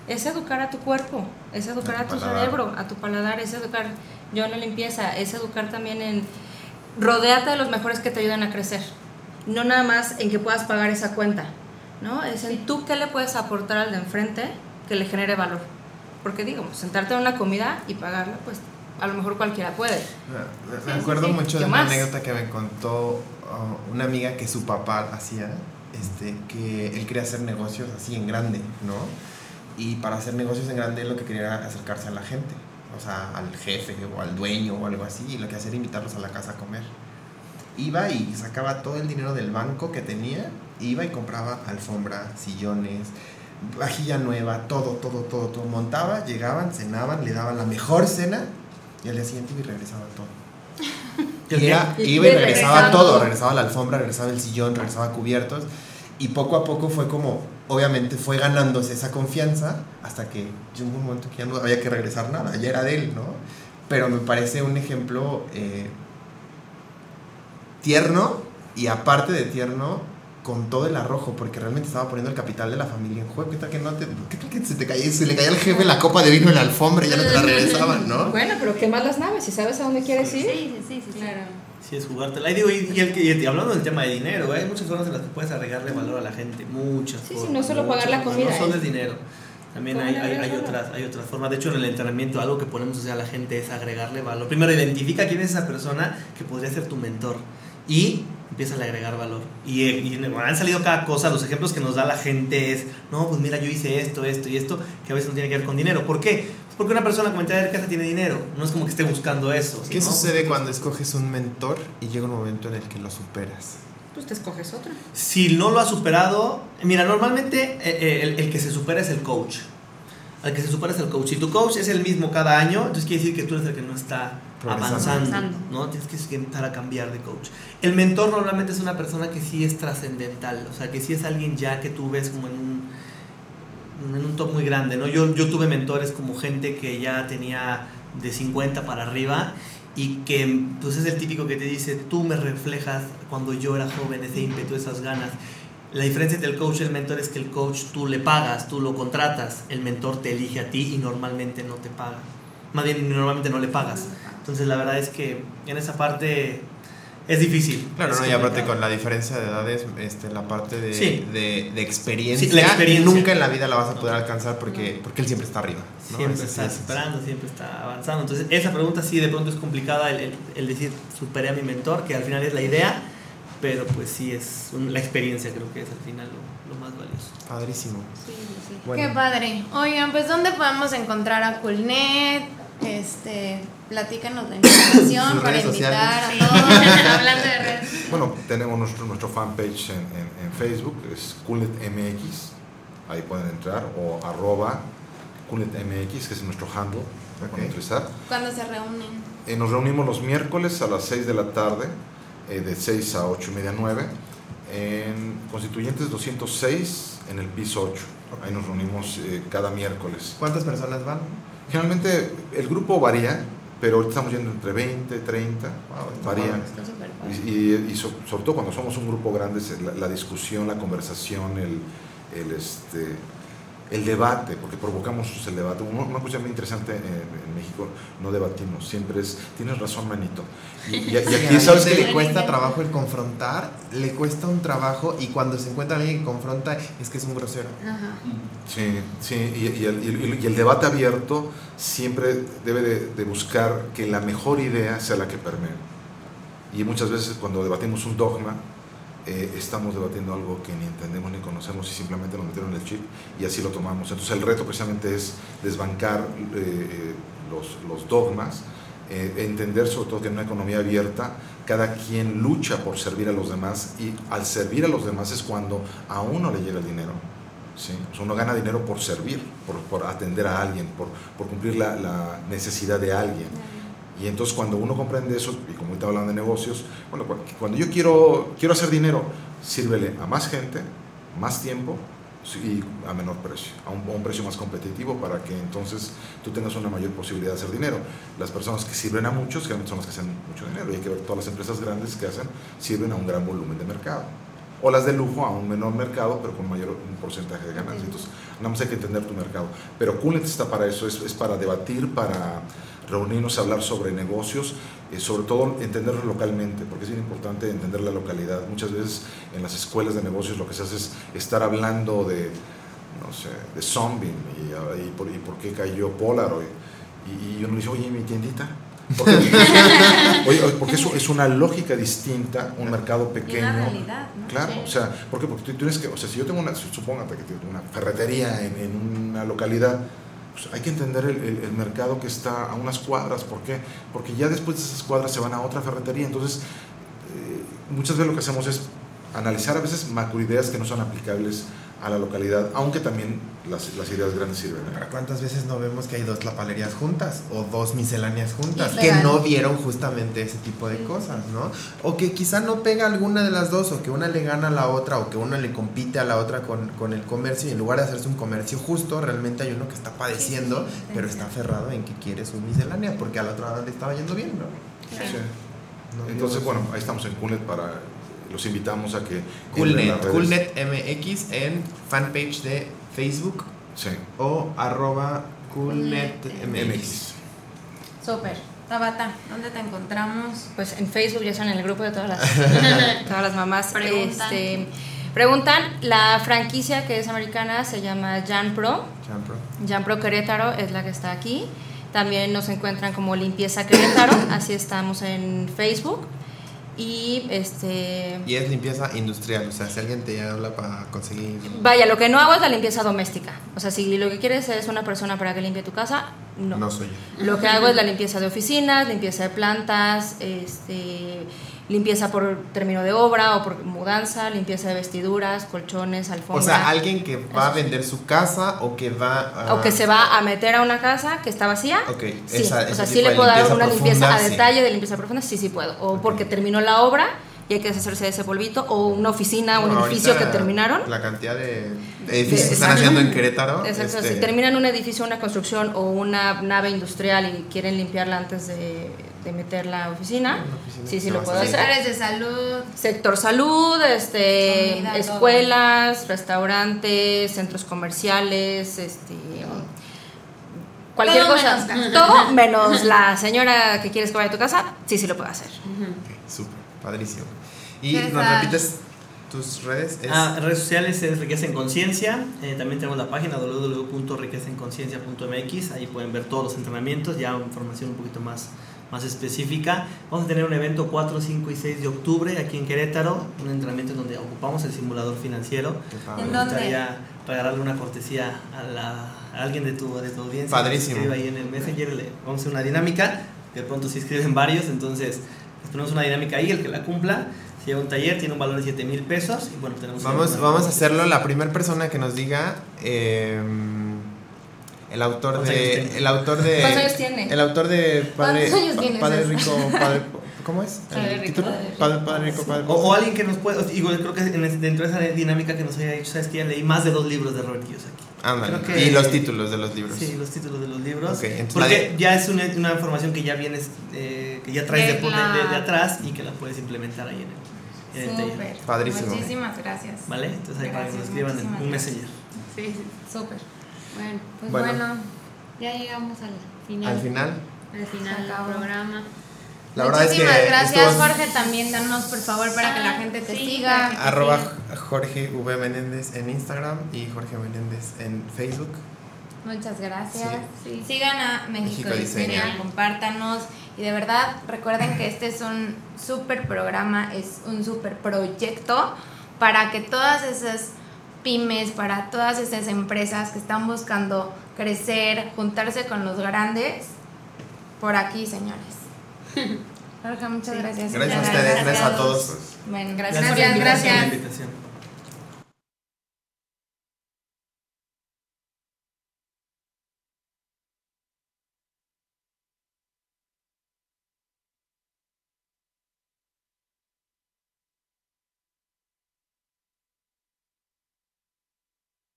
es educar a tu cuerpo, es educar A a tu cerebro, a tu paladar, es educar yo en la limpieza, es educar también en rodeate de los mejores que te ayuden a crecer. No nada más en que puedas pagar esa cuenta, ¿no? Es en tú qué le puedes aportar al de enfrente que le genere valor. Porque digamos, sentarte en una comida y pagarla, pues a lo mejor cualquiera puede. Me, me Sí, sí, acuerdo sí. mucho de ¿Qué una más? anécdota que me contó uh, una amiga que su papá hacía, este, que él quería hacer negocios así en grande, ¿no? Y para hacer negocios en grande lo que quería era acercarse a la gente, o sea, al jefe o al dueño o algo así, y lo que hacía era invitarlos a la casa a comer. Iba y sacaba todo el dinero del banco que tenía, iba y compraba alfombra, sillones, vajilla nueva, todo, todo, todo, todo. Montaba, llegaban, cenaban, le daban la mejor cena y al día siguiente iba y regresaba todo. ¿El Y era- iba y regresaba todo. regresaba la alfombra, regresaba el sillón, regresaba cubiertos. Y poco a poco fue como, obviamente fue ganándose esa confianza hasta que llegó un momento que ya no había que regresar nada, ya era de él, ¿no? Pero me parece un ejemplo eh, tierno y aparte de tierno, con todo el arrojo, porque realmente estaba poniendo el capital de la familia en juego. ¿Qué tal que, no te, qué tal que se te caía, se le caía al jefe la copa de vino en la alfombra y ya no te la regresaban, ¿no? Bueno, pero quemas las naves si sabes a dónde quieres ir. Sí, sí, sí, sí. Claro. Sí, es jugártela. Y, digo, y, y el que- y hablando del tema de dinero, hay muchas formas en las que puedes agregarle valor a la gente. Muchas Sí, sí, no solo pagar muchas la formas, comida, No solo es- es dinero. También ¿Cómo hay, hay, otras, hay otras formas. De hecho, en el entrenamiento, algo que ponemos hacia la gente es agregarle valor. Primero, identifica quién es esa persona que podría ser tu mentor. Y empieza a agregar valor. Y, eh, y han salido cada cosa. Los ejemplos que nos da la gente es: no, pues mira, yo hice esto, esto y esto, que a veces no tiene que ver con dinero. ¿Por qué? Pues porque una persona como de casa tiene dinero. No es como que esté buscando eso. ¿Qué ¿no? sucede cuando escoges un mentor y llega un momento en el que lo superas? Pues te escoges otro. Si no lo ha superado, mira, normalmente eh, eh, el, el que se supera es el coach. Al que se supera es el coach. Si tu coach es el mismo cada año, entonces quiere decir que tú eres el que no está. Avanzando, Avanzando. ¿no? Tienes que empezar a cambiar de coach. El mentor normalmente es una persona que sí es trascendental, o sea, que sí es alguien ya que tú ves como en un, en un top muy grande, ¿no? Yo, yo tuve mentores como gente que ya tenía de 50 para arriba y que pues es el típico que te dice, tú me reflejas cuando yo era joven, ese ímpetu, esas ganas. La diferencia entre el coach y el mentor es que el coach tú le pagas, tú lo contratas, el mentor te elige a ti y normalmente no te paga. Más bien, normalmente no le pagas. Entonces la verdad es que en esa parte es difícil. Claro, Es ¿no? y aparte con la diferencia de edades, este, la parte de, Sí. de, de experiencia, Sí, la experiencia. nunca en la vida la vas a poder alcanzar porque, porque él siempre está arriba. ¿no? Siempre está ese- superando, siempre está avanzando. Entonces, esa pregunta sí de pronto es complicada, el, el- el decir superé a mi mentor, que al final es la idea, pero pues sí es un- la experiencia, creo que es al final lo, lo más valioso. Padrísimo. Sí, sí, sí. Bueno, Qué padre. Oigan, pues ¿dónde podemos encontrar a Coolnet? Este, platícanos la invitación Sus para invitar Sí. a todos. Hablando de redes. Bueno, tenemos nuestro, nuestro fanpage en, en- en Facebook, es CoolNetMX, ahí pueden entrar, o arroba CoolNetMX, que es nuestro handle que pueden Ok. utilizar. Cuando se reúnen. Eh, nos reunimos los miércoles a las 6 de la tarde, eh, de 6 a 8 y media 9, en Constituyentes 206, en el piso 8. Ahí nos reunimos eh, cada miércoles. ¿Cuántas personas van? Generalmente el grupo varía, pero ahorita estamos yendo entre 20, 30, varía. Está súper padre. Y, y- y so- sobre todo cuando somos un grupo grande, la, la discusión, la conversación, el, el, este, el debate, porque provocamos nosotros el debate. Una, cosa muy interesante en, México, no debatimos, siempre es, tienes razón, manito. Y, y- y Sí, aquí, a ¿sabes la gente qué? le cuesta trabajo el confrontar, le cuesta un trabajo y cuando se encuentra alguien que confronta es que es un grosero. Ajá. Sí, sí, el- y el debate abierto siempre debe de, de buscar que la mejor idea sea la que permee. Y muchas veces cuando debatimos un dogma, eh, estamos debatiendo algo que ni entendemos ni conocemos y simplemente nos metieron en el chip y así lo tomamos. Entonces el reto precisamente es desbancar eh, los, los, dogmas, eh, entender sobre todo que en una economía abierta cada quien lucha por servir a los demás y al servir a los demás es cuando a uno le llega el dinero. ¿sí? uno gana dinero por servir, por, por atender a alguien, por, por cumplir la, necesidad de alguien. Y entonces cuando uno comprende eso, y como ahorita hablando de negocios, bueno, cuando yo quiero, quiero hacer dinero, sírvele a más gente, más tiempo y a menor precio, a un, a un, precio más competitivo para que entonces tú tengas una mayor posibilidad de hacer dinero. Las personas que sirven a muchos generalmente son las que hacen mucho dinero y hay que ver todas las empresas grandes que hacen sirven a un gran volumen de mercado. O las de lujo a un menor mercado, pero con mayor un porcentaje de ganancias. Entonces, nada más hay que entender tu mercado. Pero Coolnet está para eso, es, es para debatir, para reunirnos a hablar sobre negocios, eh, sobre todo entenderlo localmente, porque es bien importante entender la localidad. Muchas veces en las escuelas de negocios lo que se hace es estar hablando de, no sé, de zombie y, y, por, y por qué cayó Polaroid. Y, y uno dice, oye, mi tiendita. Porque, oye, porque eso es una lógica distinta, un mercado pequeño. Una realidad, ¿no? Claro, Sí. o sea, ¿por qué? Porque tú tienes que, o sea, si yo tengo una, supóngate que tengo una ferretería en, en una localidad, pues hay que entender el, mercado que está a unas cuadras. ¿Por qué? Porque ya después de esas cuadras se van a otra ferretería. Entonces, eh, muchas veces lo que hacemos es analizar a veces macroideas que no son aplicables a la localidad, aunque también las, las ideas grandes sirven. ¿eh? ¿Cuántas veces no vemos que hay dos lapalerías juntas o dos misceláneas juntas que no vieron justamente ese tipo de cosas, ¿no? O que quizá no pega alguna de las dos, o que una le gana a la otra, o que una le compite a la otra con, con el comercio, y en lugar de hacerse un comercio justo, realmente hay uno que está padeciendo, Sí, sí, sí, pero está aferrado en que quiere su miscelánea, porque a la otra le estaba yendo bien, ¿no? Sí. No Entonces, bueno, ahí estamos en Coolnet para. Los invitamos a que. Coolnet. Coolnet MX en fanpage de Facebook Sí, o arroba Coolnet MX. MX. Súper. Tabata, ¿dónde te encontramos? Pues en Facebook ya son en el grupo de todas las, todas las mamás. Preguntan. Este, preguntan, la franquicia que es americana se llama Jan Pro. Champro. Jan Pro Querétaro es la que está aquí. También nos encuentran como Limpieza Querétaro, así estamos en Facebook. Y este Y es limpieza industrial, o sea, si alguien te habla para conseguir... vaya, lo que no hago es la limpieza doméstica. O sea, si lo que quieres es una persona para que limpie tu casa, no. No soy yo. Lo que hago es la limpieza de oficinas, limpieza de plantas, este, limpieza por término de obra o por mudanza, limpieza de vestiduras, colchones, O alfombras. sea, alguien que va a vender su casa o que va a... o que se va a meter a una casa que está vacía. Ok, Sí, esa- o sea, sí le puedo dar una limpieza a sí. detalle de limpieza profunda, sí, sí puedo. O porque terminó la obra y hay que deshacerse de ese polvito, o una oficina, un edificio que terminaron. La cantidad de edificios que están haciendo en Querétaro. Exacto, este, si terminan un edificio, una construcción o una nave industrial y quieren limpiarla antes de, de meter la oficina, sí, sí lo puedo hacer. Sectores de salud. Sector salud, este, Comida, todo. escuelas, restaurantes, centros comerciales, este, cualquier Todo cosa. menos- todo menos la señora que quieres que vaya a tu casa, sí, sí lo puedo hacer. ok, Súper, padrísimo. Y nos repites tus redes. Es Ah, redes sociales es Riqueza en Conciencia. Eh, también tenemos la página www.riquezaenconciencia.mx. Ahí pueden ver todos los entrenamientos, ya información un poquito más, más específica. Vamos a tener un evento 4, 5 y 6 de octubre aquí en Querétaro. Un entrenamiento en donde ocupamos el simulador financiero. ¿En Me dónde? gustaría regalarle una cortesía a, la- a alguien de tu, de tu audiencia. Padrísimo. Que ahí en el Messenger. le- vamos a hacer una dinámica. De pronto se inscriben varios, entonces les ponemos una dinámica ahí. El que la cumpla se lleva un taller, tiene un valor de 7 mil pesos. Y bueno, tenemos Vamos, vamos a hacerlo. La primera persona que nos diga eh, el autor ¿Cuántos años de el autor de ¿Cuántos años tiene? el autor de padre ¿Cuántos años tienes, padre rico padre ¿cómo es? Padre El rico, padre rico. Padre, padre rico padre O, o alguien que nos pueda, igual creo que dentro de esa dinámica que nos haya dicho, sabes que ya leí más de dos libros de Robert Kiyosaki. Ándale. que- y los títulos de los libros. Sí, los títulos de los libros. Ok, entonces porque ya es una, una información que ya vienes, eh, que ya traes de, De la- de- de atrás y que la puedes implementar ahí en el, en el taller. Súper. Padrísimo. Muchísimas gracias. ¿Vale? Entonces ahí para que nos escriban en un gracias. messenger. Sí, sí, súper. Bueno, Pues Bueno. bueno, ya llegamos al final. al final Al final del programa. la verdad es que Muchísimas gracias, estuvo- Jorge. También danos, por favor, para que la gente te Sí, siga. arroba Jorge V Menéndez en Instagram y Jorge Menéndez en Facebook. Muchas gracias. Sí. Sigan a México, México Diseña, Diseña. compártanos. Y de verdad, recuerden que este es un súper programa, es un súper proyecto para que todas esas pymes, para todas esas empresas que están buscando crecer, juntarse con los grandes, por aquí, señores. Jorge, muchas gracias. Gracias a ustedes, gracias a todos. Bueno, Gracias, por la gracias. invitación.